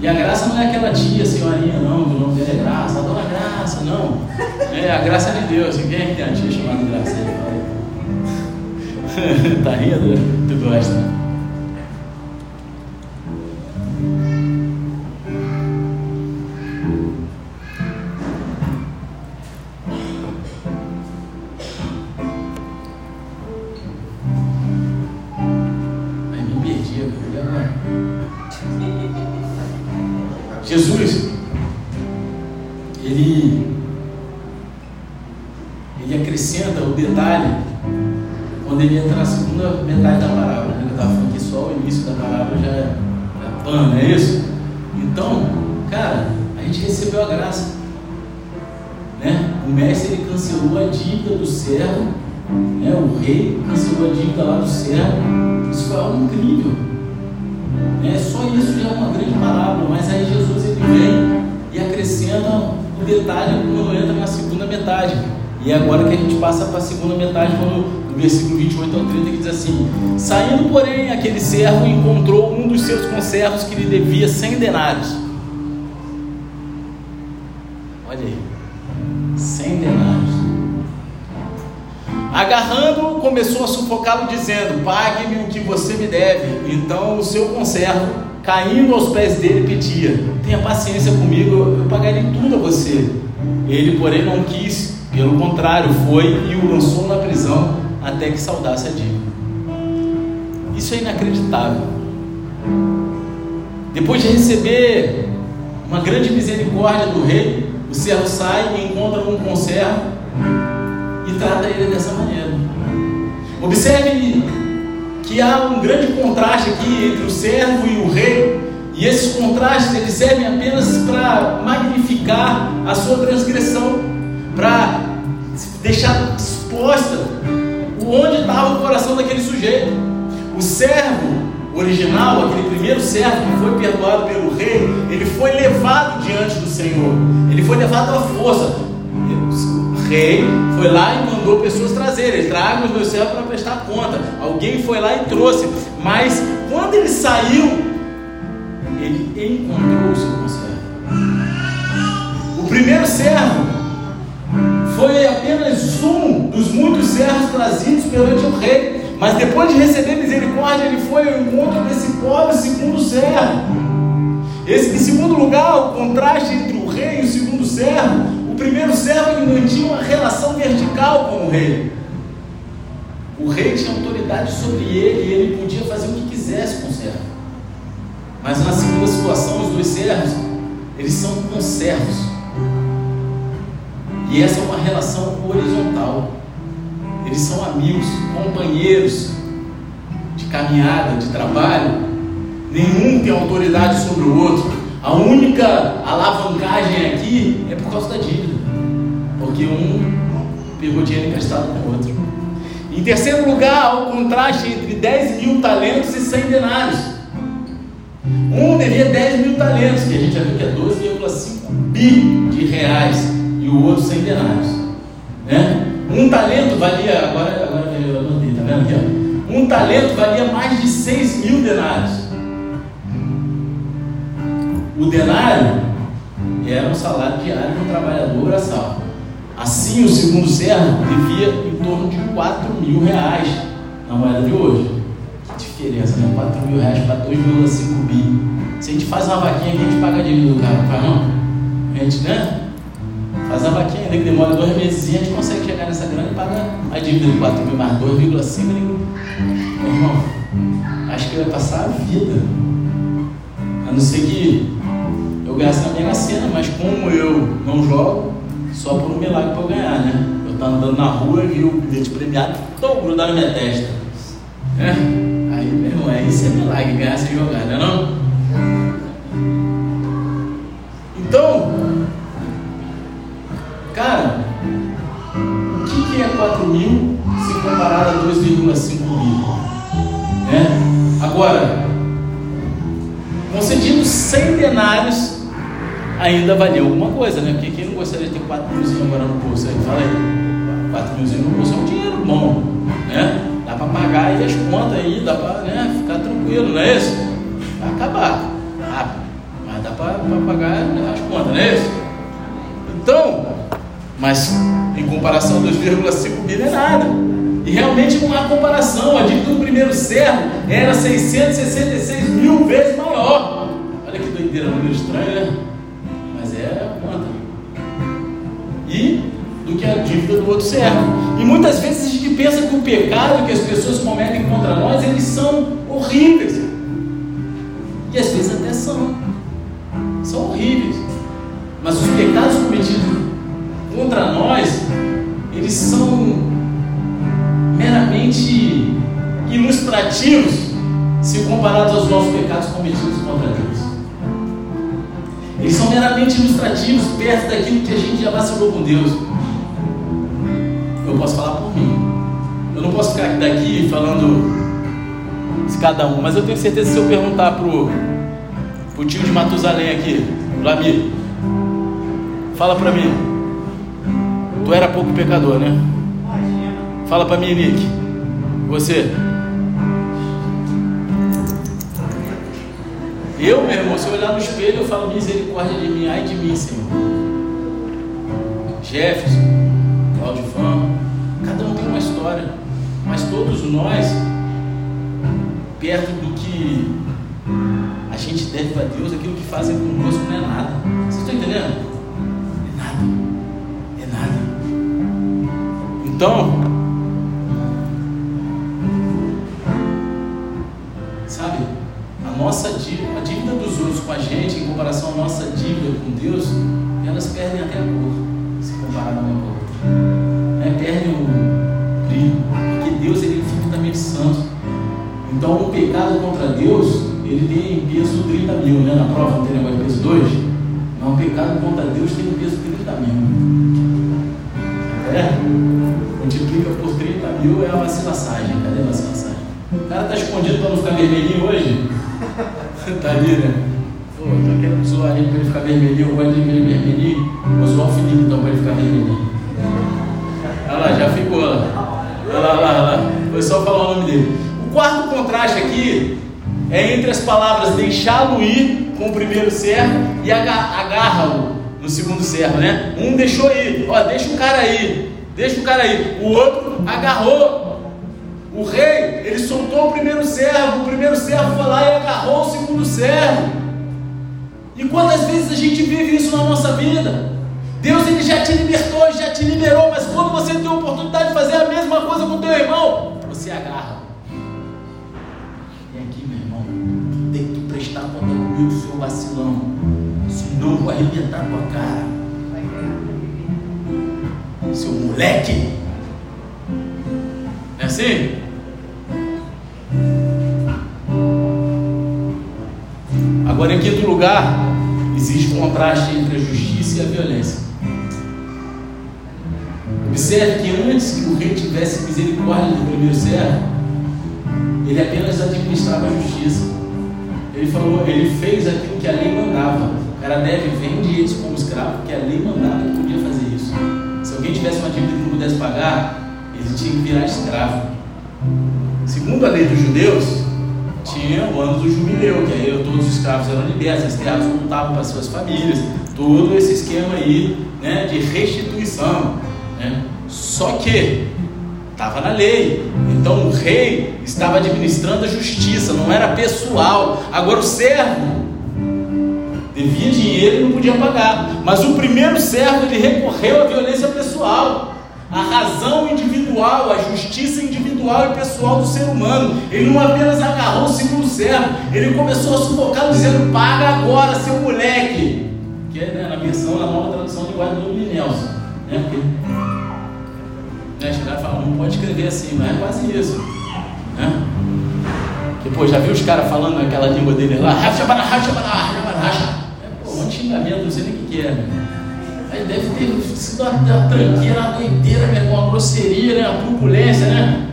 E a graça não é aquela tia, senhorinha, não, do nome dela é graça, a dona graça, não. É a graça de Deus. Quem é que tem a tia chamada graça? tá rindo? Tu gosta? Servo. Isso foi algo incrível. É, só isso já é uma grande parábola, mas aí Jesus ele vem e acrescenta o detalhe quando entra na segunda metade. E é agora que a gente passa para a segunda metade, quando no versículo 28 ao 30 que diz assim: Saindo, porém, aquele servo encontrou um dos seus conservos que lhe devia cem denários. Olha aí, cem denários. Agarrando, começou a sufocá-lo, dizendo: Pague-me o que você me deve. Então o seu conservo, caindo aos pés dele, pedia: Tenha paciência comigo, eu pagarei tudo a você. Ele, porém, não quis, pelo contrário, foi e o lançou na prisão até que saudasse a dívida. Isso é inacreditável. Depois de receber uma grande misericórdia do rei, o servo sai e encontra um conservo e trata ele dessa maneira. Observe que há um grande contraste aqui entre o servo e o rei, e esses contrastes eles servem apenas para magnificar a sua transgressão, para deixar exposta onde estava o coração daquele sujeito. O servo original, aquele primeiro servo que foi perdoado pelo rei, ele foi levado diante do Senhor. Ele foi levado à força. Rei foi lá e mandou pessoas trazerem. Traga os meus servos para prestar conta. Alguém foi lá e trouxe. Mas quando ele saiu, ele encontrou o seu conservo. O primeiro servo foi apenas um dos muitos servos trazidos perante o rei. Mas depois de receber misericórdia, ele foi ao encontro desse pobre segundo servo. Esse, em segundo lugar, o contraste entre o rei e o segundo servo. Primeiro servo ele mantinha uma relação vertical com o rei. O rei tinha autoridade sobre ele e ele podia fazer o que quisesse com o servo. Mas na segunda situação, os dois servos, eles são conservos. E essa é uma relação horizontal. Eles são amigos, companheiros de caminhada, de trabalho. Nenhum tem autoridade sobre o outro. A única alavancagem aqui é por causa da dívida. Porque um pegou dinheiro emprestado com o outro. Em terceiro lugar, o contraste entre 10 mil talentos e 100 denários. Um devia 10 mil talentos, que a gente já viu que é 12,5 bi de reais, e o outro 100 denários. Né? Um talento valia, agora, agora eu anotei, tá vendo aqui? Ó? Um talento valia mais de 6 mil denários. O denário era um salário diário de um trabalhador braçal. Assim, o segundo servo devia em torno de 4 mil reais na moeda de hoje. Que diferença, né? 4 mil reais para 2,5 bi. Se a gente faz uma vaquinha aqui, a gente paga a dívida do cara, não faz não? A gente, né? Faz a vaquinha, ainda que demora dois meses, a gente consegue chegar nessa grana e pagar a dívida de 4 mil mais 2,5 mil. Meu irmão, acho que vai passar a vida. A não ser que eu gaste na minha cena, mas como eu não jogo, só por um milagre para eu ganhar, né? Eu estou andando na rua e o bilhete premiado todo grudado na minha testa. É? Aí, meu irmão, é isso é milagre, ganhar sem jogar, não é não? Então, Cara, o que, que é 4 mil se comparado a 2,5 mil? Né? Agora, concedido 100 denários, ainda valia alguma coisa, né? Porque quem não gostaria de ter 4 mil agora no bolso? Aí fala aí, 4 mil no bolso é um dinheiro bom, né? Dá para pagar aí as contas aí, dá para né, ficar tranquilo, não é isso? Vai acabar, rápido, mas dá para pagar as contas, não é isso? Então, mas em comparação a 2,5 mil é nada. E realmente não há comparação. A dívida do primeiro servo era 666 mil vezes maior. Olha que doideira, número estranho, né? E do que a dívida do outro servo. E muitas vezes a gente pensa que o pecado que as pessoas cometem contra nós, eles são horríveis. E às vezes até são. São horríveis. Mas os pecados cometidos contra nós, eles são meramente ilustrativos se comparados aos nossos pecados cometidos contra Deus. Eles são meramente ilustrativos perto daquilo que a gente já vacilou com Deus. Eu posso falar por mim. Eu não posso ficar daqui falando de cada um, mas eu tenho certeza que se eu perguntar pro, pro tio de Matusalém aqui, o Lamir, fala para mim, Tu era pouco pecador, né? Fala para mim, Nick. Você. Eu, meu irmão, se eu olhar no espelho, eu falo misericórdia de mim, ai de mim, Senhor. Jefferson, Claudio Fã, cada um tem uma história, mas todos nós, perto do que a gente deve para Deus, aquilo que fazem conosco não é nada. Vocês estão entendendo? Então, a nossa dívida, a dívida dos outros com a gente, em comparação à nossa dívida com Deus, elas perdem até a cor, se comparado uma com a outra. É, perdem o brilho, porque Deus ele é infinitamente santo. Então, um pecado contra Deus, ele tem peso 30 mil, né? Na prova não tem negócio de peso 2? Mas um pecado contra Deus tem peso 30 mil. É? multiplica por 30 mil é a vacilassagem. Cadê a vacilassagem? O cara tá escondido para não ficar vermelhinho hoje? tá ali, né? Pô, tô querendo zoar ele para ele ficar vermelhinho, gosto de ver ele vermelhinho. Vou zoar o Felipe então para ele ficar vermelhinho. Olha lá, já ficou. Olha lá, olha lá, olha lá. Foi só falar o nome dele. O quarto contraste aqui é entre as palavras deixá-lo ir com o primeiro servo e agarra-o no segundo servo, né? Um deixou ir, ó, deixa o cara aí, deixa o cara aí. O outro agarrou. O rei, ele soltou o primeiro servo, o primeiro servo foi lá e agarrou o segundo servo. E quantas vezes a gente vive isso na nossa vida? Deus ele já te libertou, já te liberou, mas quando você tem a oportunidade de fazer a mesma coisa com o teu irmão, você agarra. E aqui, meu irmão, tem que prestar conta comigo, seu vacilão. Senão eu vou arrebentar a tua cara. Seu moleque. É assim? Agora, em quinto lugar, existe um contraste entre a justiça e a violência. Observe que antes que o rei tivesse misericórdia do primeiro servo, ele apenas administrava a justiça. Ele falou, ele fez aquilo que a lei mandava. O cara deve vende eles como escravo, porque a lei mandava que podia fazer isso. Se alguém tivesse uma dívida que não pudesse pagar, ele tinha que virar escravo. Segundo a lei dos judeus, tinha o ano do jubileu, que aí todos os escravos eram libertos, as terras voltavam para suas famílias, todo esse esquema aí né, de restituição. Né? Só que estava na lei, então o rei estava administrando a justiça, não era pessoal. Agora o servo devia dinheiro e não podia pagar, mas o primeiro servo ele recorreu à violência pessoal a razão individual, a justiça individual e pessoal do ser humano. Ele não apenas agarrou o segundo servo, ele começou a sufocar dizendo: paga agora, seu moleque. Que é né, na versão, na nova tradução de Guadalupe Nelson. Né? Porque, né, chegar e falar, não pode escrever assim, mas é quase isso. Né? Pô, já viu os caras falando aquela língua dele lá? Racha, racha, racha, racha. É, pô, um xingamento, não sei nem o que, que é. Aí deve ter sido uma tranqueira, uma doideira, meu irmão, uma grosseria, né? uma turbulência, né?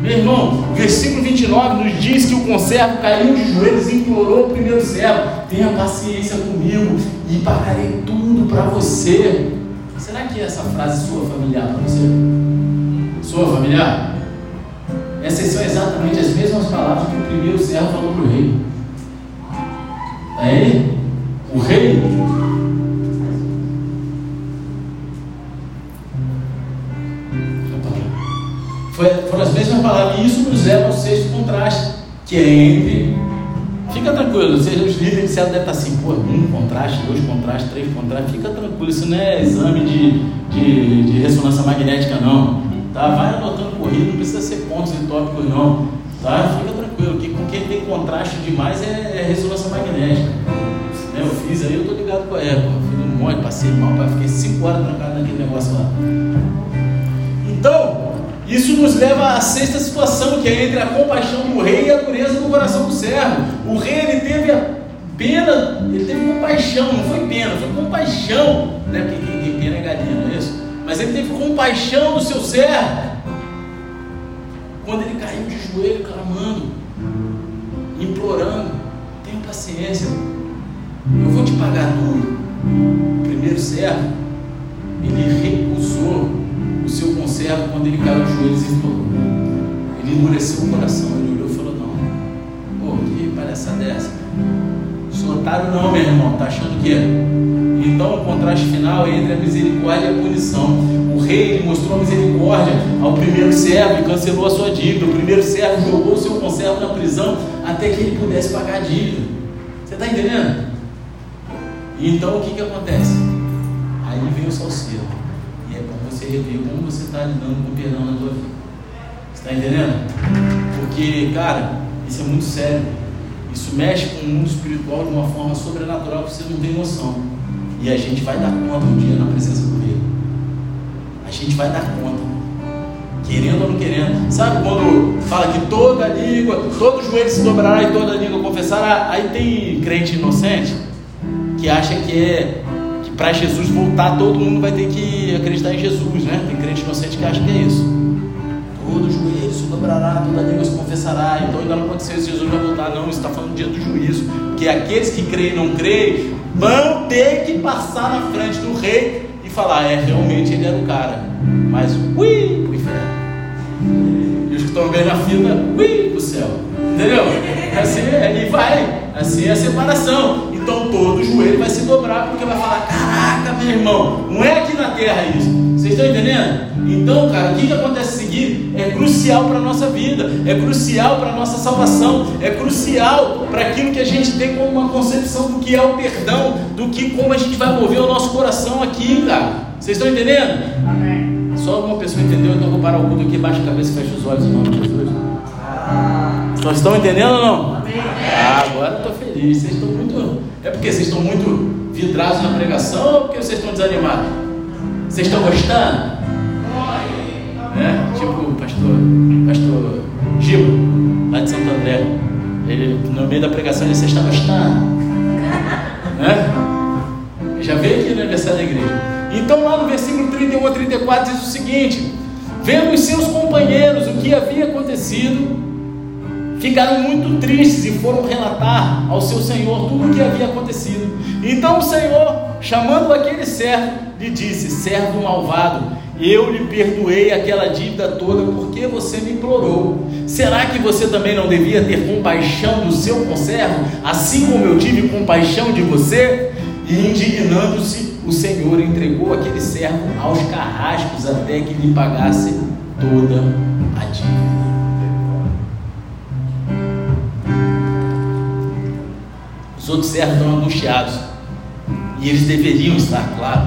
Meu irmão, versículo 29 nos diz que o conservo caiu de joelhos e implorou o primeiro servo: tenha paciência comigo e pagarei tudo para você. Será que essa frase sua familiar para você? Sua familiar? Essas são exatamente as mesmas palavras que o primeiro servo falou para o rei. Aí, o rei Foi, foram as mesmas palavras. E isso nos leva ao sexto contraste, que é entre. Fica tranquilo, seja os líderes de devem estar assim, pô, um contraste, dois contrastes, três contrastes, fica tranquilo, isso não é exame de, de, de ressonância magnética, não. Tá? Vai anotando corrida, não precisa ser pontos e tópicos, não. Tá? Fica tranquilo, que com quem tem contraste demais é, é ressonância magnética. Né? Eu fiz aí, eu tô ligado com a época. Fiz um monte, passei mal, fiquei cinco horas trancado naquele negócio lá. Então, isso nos leva à sexta situação, que é entre a compaixão do rei e a dureza do coração do servo. O rei ele teve a pena, ele teve compaixão, não foi pena, foi compaixão, né? Porque quem tem pena é galinha, não é isso? Mas ele teve compaixão do seu servo. Quando ele caiu de joelho, clamando, implorando, tenha paciência, eu vou te pagar tudo. O primeiro servo, ele recusou o seu conservo quando ele caiu de joelhos e implorou. Ele endureceu o coração, ele olhou e falou: Não, pô, que palhaçada é essa? Sou otário, não, meu irmão, tá achando que é? Então o contraste final é entre a misericórdia e a punição. O rei mostrou misericórdia ao primeiro servo e cancelou a sua dívida. O primeiro servo jogou o seu conservo na prisão até que ele pudesse pagar a dívida. Você está entendendo? Então o que, que acontece? Aí vem o salseiro você rever como você está lidando com o perdão na tua vida. Você está entendendo? Porque, cara, isso é muito sério. Isso mexe com o mundo espiritual de uma forma sobrenatural que você não tem noção. E a gente vai dar conta um dia na presença do Rei. A gente vai dar conta. Querendo ou não querendo. Sabe quando fala que toda língua, todo joelho se dobrará e toda língua confessará? Aí tem crente inocente que acha que é para Jesus voltar, todo mundo vai ter que acreditar em Jesus, né? Tem crente inocente que acha que é isso. todo se dobrará, toda língua se confessará. Então ainda não aconteceu isso, Jesus vai voltar. Não, está falando do dia do juízo. Porque aqueles que creem e não creem vão ter que passar na frente do rei e falar: é, realmente ele era o cara. Mas, ui, pro inferno. E os que estão vendo a fila, ui, pro céu. Entendeu? Assim, é, e vai. Assim é a separação. Então todo joelho vai se dobrar porque vai falar: caraca, meu irmão, não é aqui na terra isso. Vocês estão entendendo? Então, cara, o que, que acontece a seguir é crucial para a nossa vida, é crucial para a nossa salvação, é crucial para aquilo que a gente tem como uma concepção do que é o perdão, do que como a gente vai mover o nosso coração aqui, cara. Vocês estão entendendo? Amém. Só uma pessoa entendeu, então vou parar o culto aqui, baixa a cabeça e fecha os olhos em nome de Jesus. Vocês estão entendendo ou não? Amém. Ah, agora eu estou feliz. Vocês estão. É porque vocês estão muito vidrados na pregação ou porque vocês estão desanimados? Vocês estão gostando? É, tipo o pastor, pastor Gil, lá de Santo André. Ele, no meio da pregação, ele, você está gostando? Né? Já veio aqui no aniversário da igreja. Então, lá no versículo 31 a 34, diz o seguinte: Vendo os seus companheiros o que havia acontecido, ficaram muito tristes e foram relatar ao seu senhor tudo o que havia acontecido. Então o senhor, chamando aquele servo, lhe disse: Servo malvado, eu lhe perdoei aquela dívida toda porque você me implorou. Será que você também não devia ter compaixão do seu conservo, assim como eu tive compaixão de você? E indignando-se, o Senhor entregou aquele servo aos carrascos até que lhe pagasse toda a dívida. Os outros servos estão angustiados. E eles deveriam estar, claro.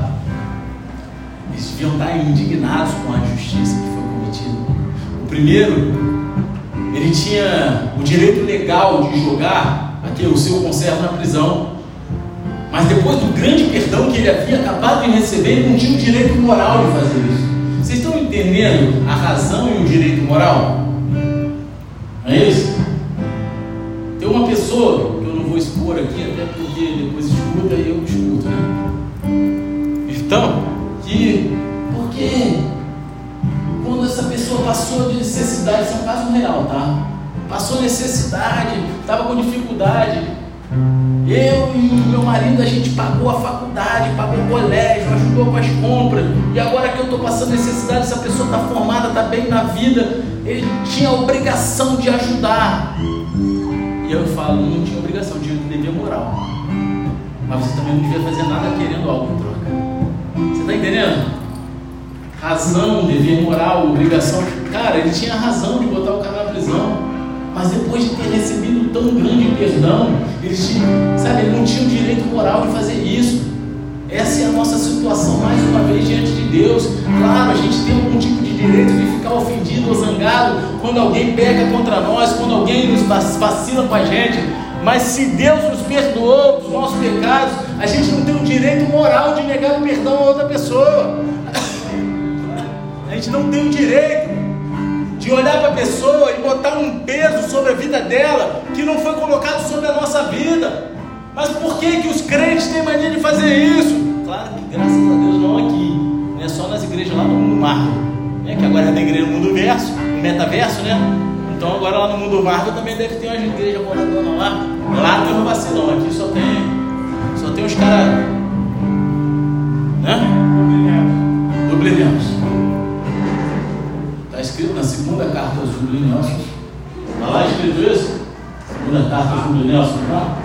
Eles deviam estar indignados com a justiça que foi cometida. O primeiro, ele tinha o direito legal de jogar aqui, o seu conservo na prisão. Mas depois do grande perdão que ele havia acabado de receber, ele não tinha o direito moral de fazer isso. Vocês estão entendendo a razão e o direito moral? É isso? Tem uma pessoa expor aqui, até porque depois escuta e eu escuto, né? Então, que, porque quando essa pessoa passou de necessidade, isso é um caso real, tá? Passou necessidade, estava com dificuldade. Eu e meu marido, a gente pagou a faculdade, pagou o colégio, ajudou com as compras. E agora que eu estou passando necessidade, essa pessoa está formada, está bem na vida, ele tinha a obrigação de ajudar. E eu falo, não tinha obrigação, tinha devia moral. Mas você também não devia fazer nada querendo algo em troca. Você está entendendo? Razão, dever moral, obrigação. Cara, ele tinha razão de botar o cara na prisão. Mas depois de ter recebido tão grande perdão, ele tinha, sabe, ele não tinha o direito moral de fazer isso. Essa é a nossa situação mais uma vez diante de Deus. Claro, a gente tem algum tipo de direito de ficar ofendido ou zangado quando alguém pega contra nós, quando alguém nos vacila com a gente. Mas se Deus nos perdoou dos nossos pecados, a gente não tem o direito moral de negar o perdão a outra pessoa. A gente não tem o direito de olhar para a pessoa e botar um peso sobre a vida dela que não foi colocado sobre a nossa vida. Mas por que, que os crentes têm mania de fazer isso? Claro que graças a Deus não aqui, não é só nas igrejas lá no Marvel, né? que agora é da igreja no mundo verso, no metaverso, né? Então agora lá no mundo Marvel também deve ter umas igrejas moradona lá. Lá tem um vacilão, aqui só tem. Só tem os caras. Né? Dublinianos. Está escrito na segunda carta aos Dublinianos. Está lá escrito isso? Segunda carta aos Dublinianos, tá?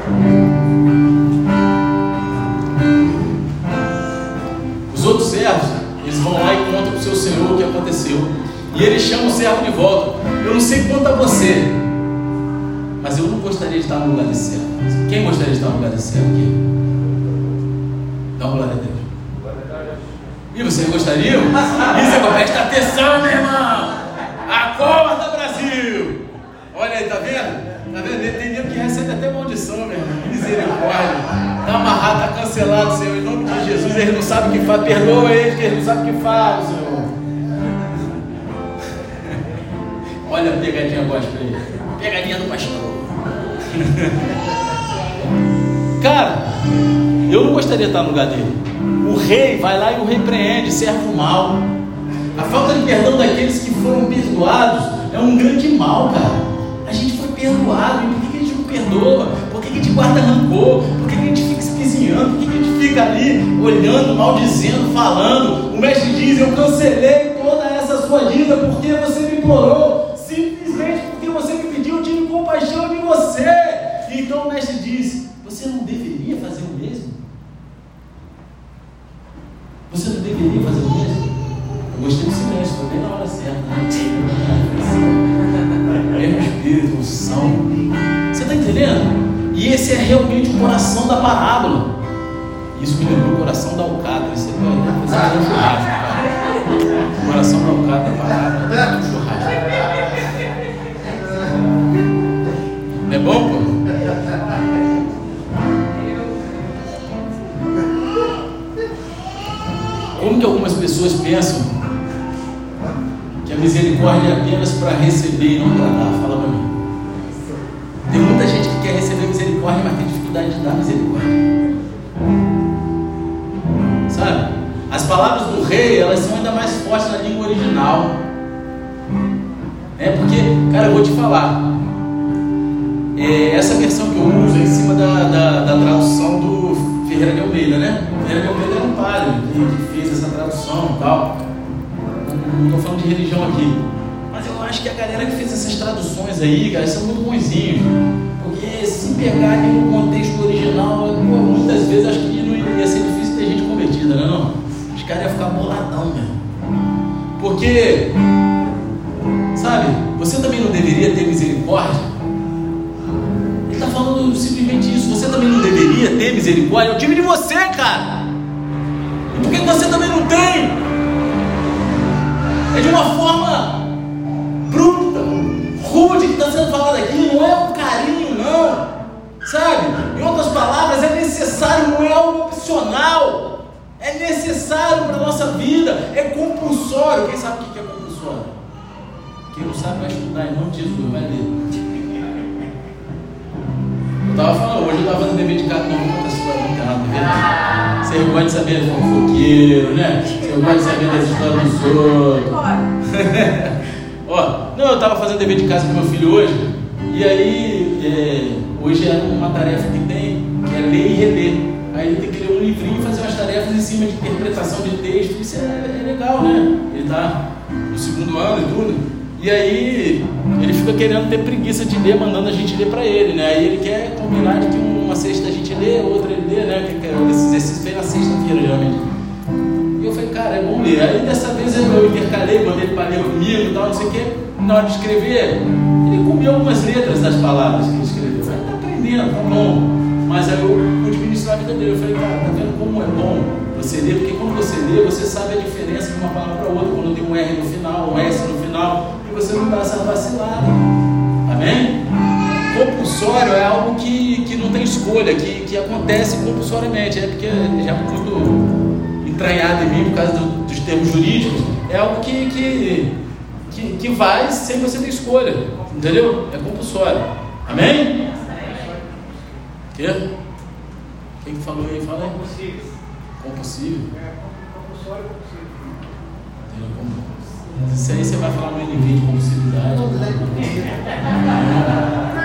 Os outros servos, eles vão lá e contam para o seu senhor o que aconteceu. E ele chama o servo de volta. Eu não sei quanto a você, mas eu não gostaria de estar no lugar desse servo. Quem gostaria de estar no lugar desse servo aqui? Dá uma glória a Deus. E vocês gostariam? Isso é para presta atenção, meu irmão! Acorda, Brasil! Olha aí, tá vendo? Tá vendo? Tem nego que recebe até maldição, meu irmão. Misericórdia. Tá amarrado, tá cancelado, Senhor. Em nome de Jesus, ele não sabe o que faz. Perdoa ele, que ele não sabe o que faz, Senhor. Olha a pegadinha gospel aí. Pegadinha do pastor. Cara, eu não gostaria de estar no lugar dele. O rei vai lá e o repreende, servo mal. A falta de perdão daqueles que foram perdoados é um grande mal, cara. Perdoado, e por que a gente não perdoa? Por que a gente guarda rancor? Por que a gente fica espizinhando? Por que a gente fica ali olhando, maldizendo, falando? O mestre diz: Eu cancelei toda essa sua dívida porque você me implorou, simplesmente porque você me pediu, eu tive compaixão de você. Então o mestre diz: Você não deveria fazer o mesmo? Você não deveria fazer o mesmo? Eu gostei do silêncio, foi bem na hora certa. E esse é realmente o coração da parábola. Isso me lembrou o coração da. Você vai fazer um churrasco, cara. O coração da Alcatra da parábola é. É bom, pô? Como que algumas pessoas pensam que a misericórdia é apenas para receber e não para dar. Fala para mim. Tem muita gente que quer receber misericórdia, mas tem dificuldade de dar misericórdia. Sabe? As palavras do rei, elas são ainda mais fortes na língua original. É porque, cara, eu vou te falar. É, essa versão que eu uso é em cima da, da, da tradução do Ferreira de Almeida, né? Ferreira de Almeida é um padre que fez essa tradução e tal não estou falando de religião aqui. Mas eu acho que a galera que fez essas traduções aí, cara, são muito bonzinhos. Se pegar ali no contexto original, muitas vezes acho que não ia ser difícil ter gente convertida, né não? Os caras iam ficar boladão mesmo. Porque, sabe, você também não deveria ter misericórdia? Ele está falando simplesmente isso. Você também não deveria ter misericórdia? Eu tive de você, cara. E por que você também não tem? É de uma forma bruta, rude que está sendo falado aqui, não é Sabe? Em outras palavras, é necessário, não é algo opcional. É necessário para a nossa vida, é compulsório. Quem sabe o que é compulsório? Quem não sabe vai estudar em nome de Jesus, vai ler. Eu estava falando, hoje eu estava fazendo dever de casa, não vou contar essa história, não tem nada. Você gosta de saber de fofoqueiro, né? Você gosta de saber das histórias dos outros. Ó, não, eu estava fazendo dever de casa com meu filho hoje, e aí, é, hoje é uma tarefa que tem, que é ler e reler. Aí ele tem que ler um livrinho e fazer umas tarefas em cima de interpretação de texto. Isso é, é legal, né? Ele está no segundo ano e tudo. E aí ele fica querendo ter preguiça de ler, mandando a gente ler para ele, né? Aí ele quer combinar de que uma sexta a gente lê, outra ele lê, né? Que, que esse exercício vem na sexta-feira, geralmente. E eu falei, cara, é bom ler. Aí dessa vez eu intercalei, mandei ele para ler comigo e tal, não sei o quê. Na hora de escrever, ele comeu algumas letras das palavras que ele escreveu. Eu falei, tá aprendendo, tá bom. Mas aí eu pude ministrar a vida dele. Eu falei, cara, tá vendo como é bom você ler? Porque quando você lê, você sabe a diferença de uma palavra para outra. Quando tem um R no final, um S no final você não dá essa vacilada. Amém? Compulsório é algo que, que não tem escolha, que, que acontece compulsoriamente. É porque já é muito entranhado em mim por causa do, dos termos jurídicos. É algo que, que, que, que vai sem você ter escolha. Entendeu? É compulsório. Amém? Quê? Quem que falou aí? Fala aí. Compulsível. Compulsível? É, compulsório compulsível. Entendeu? Isso aí você vai falar no NV de compulsividade.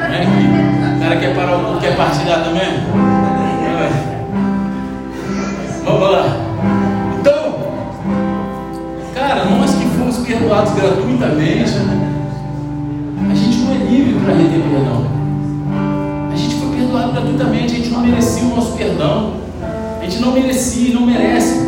É, o cara quer parar o quer partilhar também? É. Vamos lá. Perdoados gratuitamente, a gente não é livre para render perdão. A gente foi perdoado gratuitamente, a gente não merecia o nosso perdão. A gente não merecia e não merece.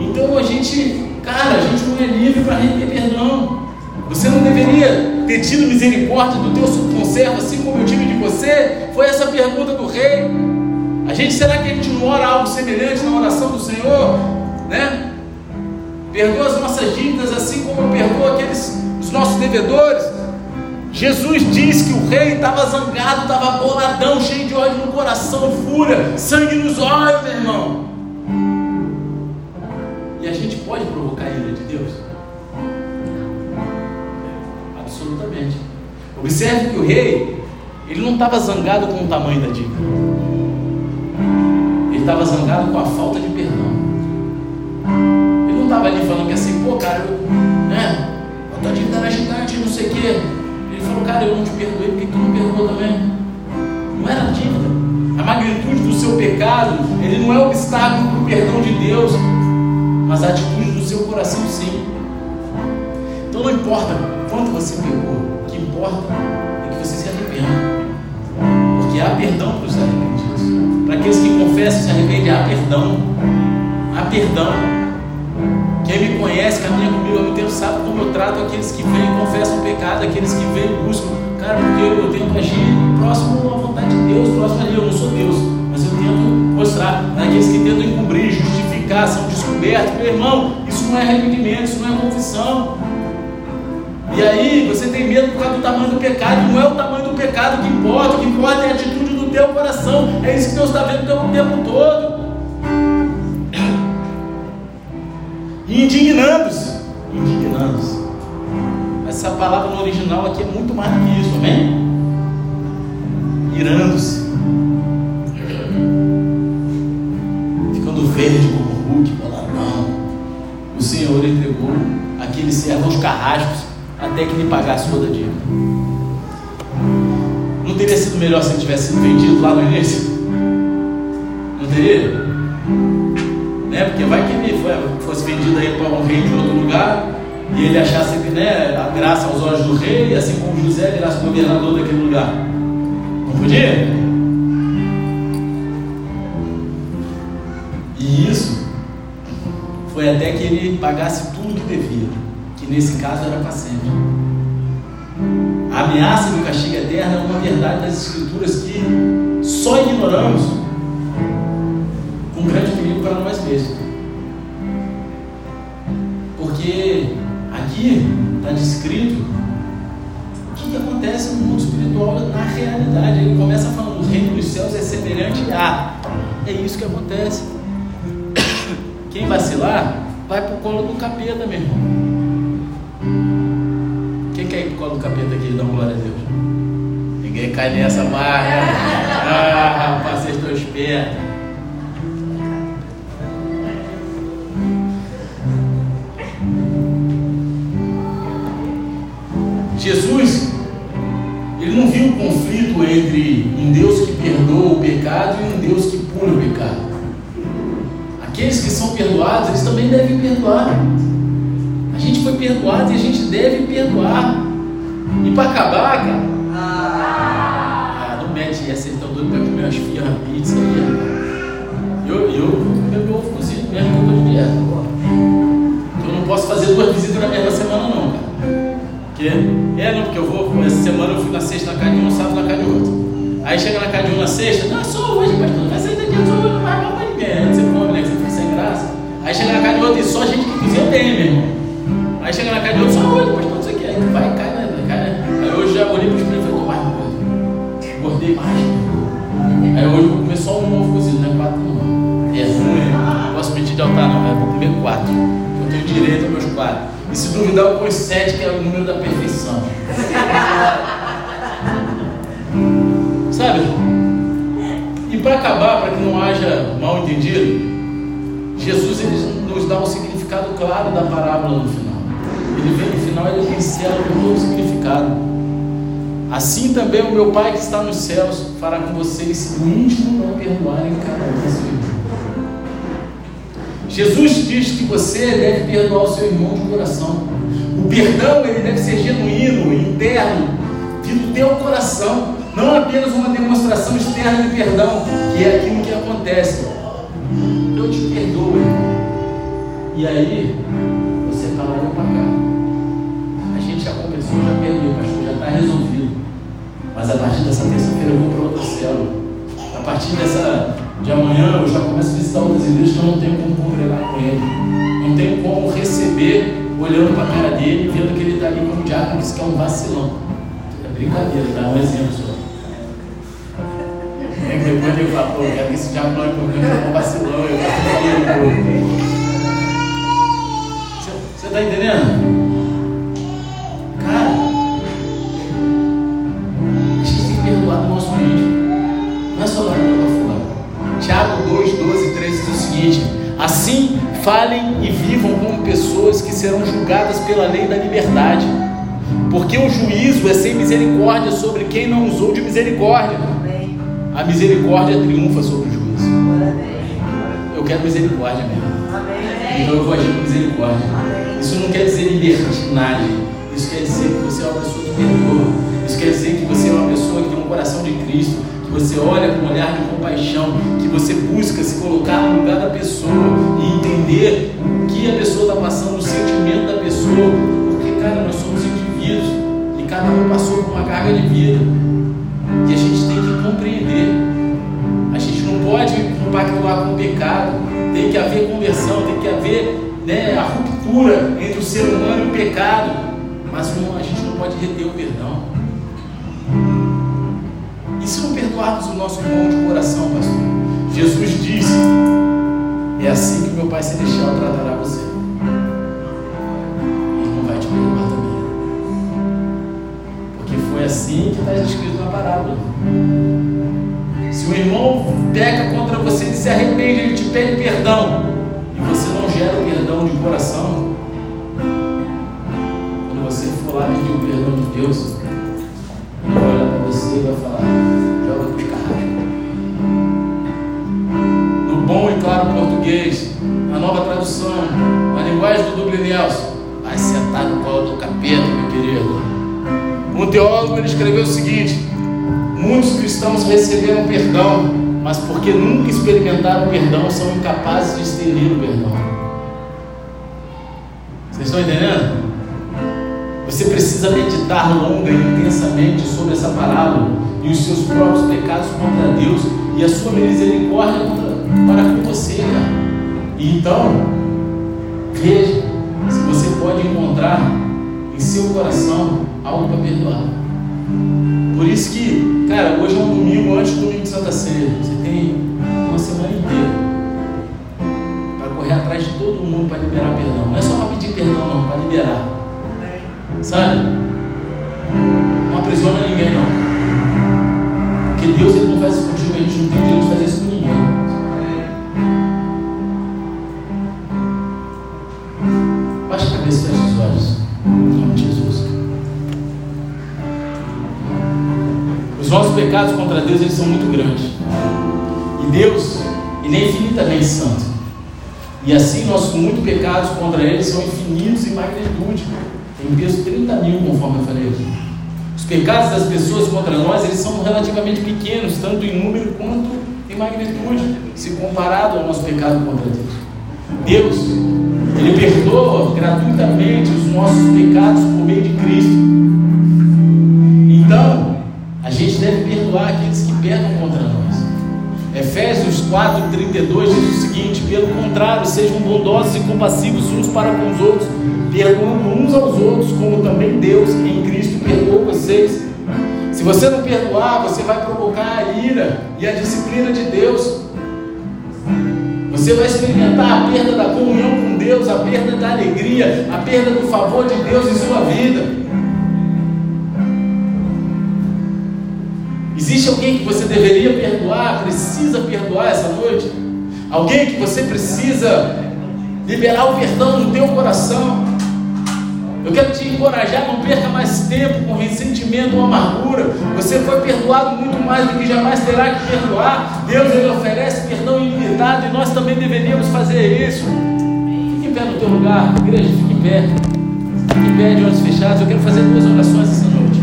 Então a gente Cara, a gente não é livre para render perdão. Você não deveria ter tido misericórdia do teu subconservo, assim como eu tive de você? Foi essa pergunta do rei. A gente, será que a gente não ora algo semelhante na oração do Senhor? Né? Perdoa as nossas dívidas assim como perdoa aqueles os nossos devedores. Jesus disse que o rei estava zangado, estava boladão, cheio de ódio no coração, fúria, sangue nos olhos, meu irmão. E a gente pode provocar a ira de Deus? Absolutamente. Observe que o rei, ele não estava zangado com o tamanho da dívida. Ele estava zangado com a falta de perdão. Estava ali falando que assim, pô, cara, eu, né? a tua dívida era gigante, não sei o quê. Ele falou, cara, eu não te perdoei, porque tu não perdoou também? Não era dívida. A magnitude do seu pecado, ele não é obstáculo para o perdão de Deus, mas a atitude do seu coração sim. Então não importa quanto você pegou, o que importa é que você se arrependa. Porque há perdão para os arrependidos. Para aqueles que confessam e se arrependem, há perdão. Há perdão. Quem me conhece, caminha comigo há muito tempo, sabe como eu trato aqueles que vêm confessam o pecado, aqueles que vêm e buscam. Cara, porque eu tento agir próximo à vontade de Deus, próximo a Deus. Eu não sou Deus, mas eu tento mostrar. Aqueles que tentam encobrir, justificar, são descobertos. Meu irmão, isso não é arrependimento, isso não é confissão. E aí você tem medo por causa do tamanho do pecado. Não é o tamanho do pecado que importa. O que importa é a atitude do teu coração. É isso que Deus está vendo o tempo todo. Indignando-se. Indignando-se. Essa palavra no original aqui é muito mais do que isso, amém? Irando-se. Ficando verde como o Hulk, não. O Senhor entregou aquele servo aos carrascos até que lhe pagasse toda a dívida. Não teria sido melhor se ele tivesse sido vendido lá no início? Não teria? Né? Porque vai que ele fosse vendido aí para um rei de outro lugar e ele achasse que né, a graça aos olhos do rei, assim como José virasse governador daquele lugar. Não podia? E isso foi até que ele pagasse tudo que devia nesse caso era para sempre. A ameaça do castigo eterno é uma verdade das Escrituras que só ignoramos com grande para nós mesmos. Porque aqui está descrito o que, que acontece no mundo espiritual na realidade. Ele começa falando: o reino dos céus é semelhante a. É isso que acontece. Quem vacilar vai para o colo do capeta, meu irmão. Quem quer ir pro colo do capeta aqui? Dá uma glória a Deus. Ninguém cai nessa marra. Ah, rapaz, vocês estão espertos. Jesus, ele não viu o conflito entre um Deus que perdoa o pecado e um Deus que pune o pecado. Aqueles que são perdoados, eles também devem perdoar. A gente foi perdoado e a gente deve perdoar. E para acabar, cara. Ah, não mete essa, vocês estão doidos para comer umas fias, pizza aí. Eu, eu comer meu ovo cozido mesmo que eu dieta. Eu não posso fazer duas visitas na mesma semana, não, cara. Porque, é, não, porque eu vou, essa semana eu fui na sexta na casa de um, sábado na casa de outro. Aí chega na casa de um na sexta, não, só hoje, pastor, vai sair só hoje, não vai para ninguém. Você come, né? Você fica sem graça. Aí chega na casa de outro e só gente que cozinha tem, meu irmão. Aí chega na casa de outro, só olha, pastor, isso aqui. Aí vai, cai, né? Cai, né? Aí hoje já olhei para o espelho e falei, mais uma Gordei mais. Aí hoje eu vou comer só um ovo cozido, não é quatro não. É ruim, não posso pedir de altar não, eu vou comer quatro. Eu tenho direito aos meus quatro. E se duvidar, eu ponho sete, que é o número da perfeição. Sabe? E para acabar, para que não haja mal entendido, Jesus ele nos dá um significado claro da parábola no final. Ele vem no final, ele pincela com todo o significado. Assim também o meu Pai que está nos céus fará com vocês no íntimo não perdoarem cada um. Jesus diz que você deve perdoar o seu irmão de coração. O perdão ele deve ser genuíno, interno, vindo do teu coração, não apenas uma demonstração externa de perdão, que é aquilo que acontece. Eu te perdoo. E aí, você está lá para cá já perdoou, pastor, já está resolvido. Mas a partir dessa terça-feira eu vou para outra célula. A partir dessa, de amanhã eu já começo a visitar outras igrejas que eu não tenho como congregar com ele. Não tenho como receber olhando para a cara dele, vendo que ele está ali como diácono, que é um vacilão. É brincadeira, dá um exemplo só. É que depois ele fala, pô, eu quero que esse diácono olhe para mim, é um vacilão, eu quero Você está entendendo? Falem e vivam como pessoas que serão julgadas pela lei da liberdade. Porque o juízo é sem misericórdia sobre quem não usou de misericórdia. A misericórdia triunfa sobre o juízo. Eu quero misericórdia mesmo. Então eu vou agir com misericórdia. Isso não quer dizer libertinagem. Isso quer dizer que você é uma pessoa que perdoa. Isso quer dizer que você é uma pessoa que tem um coração de Cristo você olha com um olhar de compaixão, que você busca se colocar no lugar da pessoa e entender o que a pessoa está passando, o sentimento da pessoa, porque, cara, nós somos indivíduos e cada um passou por uma carga de vida que a gente tem que compreender. A gente não pode compactuar com o pecado, tem que haver conversão, tem que haver né, a ruptura entre o ser humano e o pecado, mas não, a gente não pode reter o perdão. Perdoarmos o nosso irmão de coração, pastor? Jesus disse: É assim que meu Pai Celestial tratará você. Ele não vai te perdoar também. Porque foi assim que está escrito na parábola. Se o irmão peca contra você, ele se arrepende, ele te pede perdão, e você não gera o perdão de coração, quando você for lá pedir o perdão de Deus, claro português, a nova tradução, a linguagem do Douglas Nelson. Vai sentar no colo do capeta, meu querido. Um teólogo ele escreveu o seguinte: muitos cristãos receberam perdão, mas porque nunca experimentaram perdão, são incapazes de estender o perdão. Vocês estão entendendo? Você precisa meditar longa e intensamente sobre essa palavra e os seus próprios pecados contra Deus e a sua misericórdia contra para com você, cara. E então, veja se você pode encontrar em seu coração algo para perdoar. Por isso que, cara, hoje é um domingo antes do domingo de Santa Ceia. Você tem uma semana inteira para correr atrás de todo mundo para liberar perdão. Não é só para pedir perdão, não, para liberar. Sabe? Não aprisiona ninguém, não. Porque Deus ele não faz isso contigo, a gente não tem direito de fazer isso pecados contra Deus eles são muito grandes. E Deus, Ele é infinitamente santo. E assim nossos muitos pecados contra Ele são infinitos em magnitude. Tem peso 30 mil, conforme eu falei aqui. Os pecados das pessoas contra nós, eles são relativamente pequenos, tanto em número quanto em magnitude, se comparado ao nosso pecado contra Deus. Deus, Ele perdoa gratuitamente os nossos pecados por meio de Cristo. Então, a gente deve perdoar aqueles que pecam contra nós. Efésios 4,32 diz o seguinte: pelo contrário, sejam bondosos e compassivos uns para com os outros, perdoando uns aos outros, como também Deus em Cristo perdoou vocês. Se você não perdoar, você vai provocar a ira e a disciplina de Deus. Você vai experimentar a perda da comunhão com Deus, a perda da alegria, a perda do favor de Deus em sua vida. Existe alguém que você deveria perdoar, precisa perdoar essa noite? Alguém que você precisa liberar o perdão no teu coração? Eu quero te encorajar, não perca mais tempo com ressentimento ou amargura. Você foi perdoado muito mais do que jamais terá que perdoar. Deus ele oferece perdão ilimitado e nós também deveríamos fazer isso. Fique em pé no teu lugar, igreja, fique em pé. Fique em pé de olhos fechados. Eu quero fazer duas orações essa noite.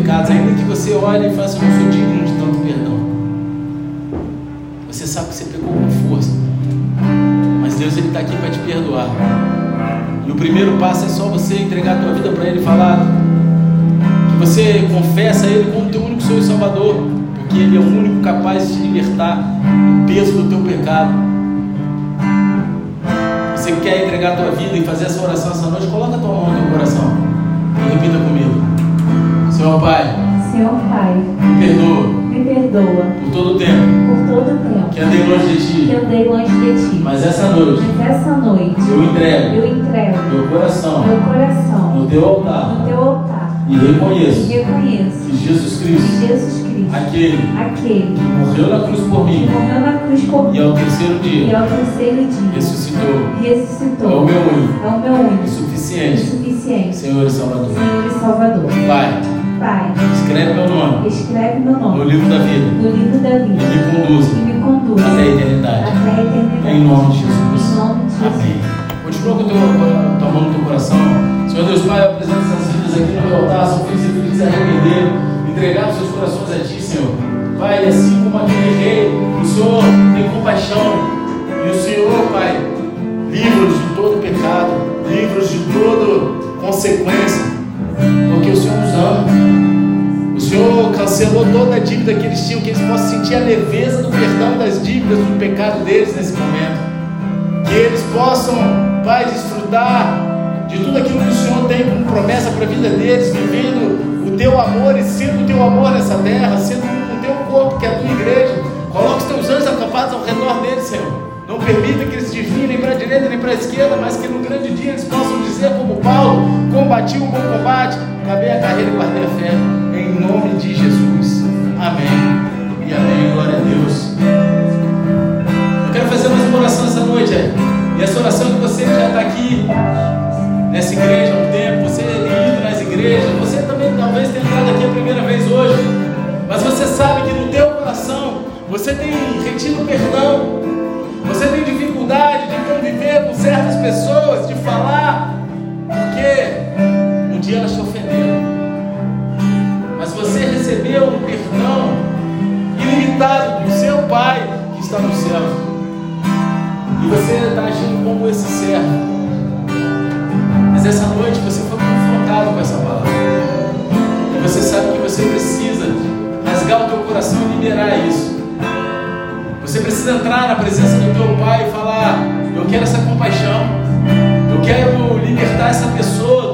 Pecados, ainda que você olhe e faça, não sou digno de tanto perdão. Você sabe que você pegou com força, mas Deus ele está aqui para te perdoar. E o primeiro passo é só você entregar a tua vida para Ele falar que você confessa Ele como teu único Senhor e Salvador, porque Ele é o único capaz de te libertar do peso do teu pecado. Você quer entregar a tua vida e fazer essa oração essa noite, coloca a tua mão no teu coração e repita comigo. Senhor Pai, Senhor Pai, me perdoa me perdoa por todo o tempo por todo o tempo que andei longe de que Ti, eu dei longe de Ti. mas essa noite Mas essa noite eu entrego eu entrego meu coração meu coração no Teu altar. no Teu altar. E e reconheço reconheço que Jesus que Cristo, Jesus Cristo, aquele aquele que morreu na cruz por que mim morreu na cruz por e mim ao terceiro e dia ao terceiro dia ressuscitou, é ressuscitou, o meu único. É o meu e único. E suficiente. Suficiente. Senhor e Salvador. Senhor e Salvador. Pai, Pai, escreve meu nome escreve meu no nome livro da vida no livro da e vida me conduza e me conduz até a eternidade. até a eternidade. Em nome de Jesus. Em nome de Jesus. Amém. Continua com a tua, tua mão no teu coração. Senhor Deus Pai, eu apresento essas vidas aqui no teu altar. São filhos e filhas se arrependeram, entregaram seus corações a ti, Senhor. Pai, assim como aquele rei, o Senhor tem compaixão. E o Senhor, Pai, livra-nos de todo pecado, livra-nos de toda consequência, porque o Senhor nos ama. O Senhor cancelou toda a dívida que eles tinham, que eles possam sentir a leveza do perdão das dívidas, do pecado deles nesse momento. Que eles possam, Pai, desfrutar de tudo aquilo que o Senhor tem como promessa para a vida deles, vivendo o teu amor e sendo o teu amor nessa terra, sendo o teu corpo, que é a tua igreja. Coloca os teus anjos acampados ao redor deles, Senhor. Não permita que eles desviem nem para a direita nem para a esquerda, mas que no grande dia eles possam dizer, como Paulo: combati o bom combate, acabei a carreira e guardei a fé. Em nome de Jesus. Amém. E amém. Glória a Deus. Eu quero fazer mais uma oração essa noite. é. E essa oração é que você já está aqui nessa igreja há um tempo, você tem ido nas igrejas, você também talvez tenha entrado aqui a primeira vez hoje, mas você sabe que no teu coração você tem retido perdão, tem dificuldade de conviver com certas pessoas, de falar, porque um dia elas te ofenderam, mas você recebeu um perdão ilimitado do seu Pai que está no céu. E você está agindo como esse servo. Mas essa noite você foi confrontado com essa palavra. E você sabe que você precisa rasgar o teu coração e liberar isso. Você precisa entrar na presença do teu Pai e falar: Eu quero essa compaixão. Eu quero libertar essa pessoa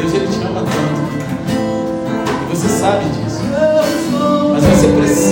Deus ele te ama tanto. E você sabe disso. Mas você precisa.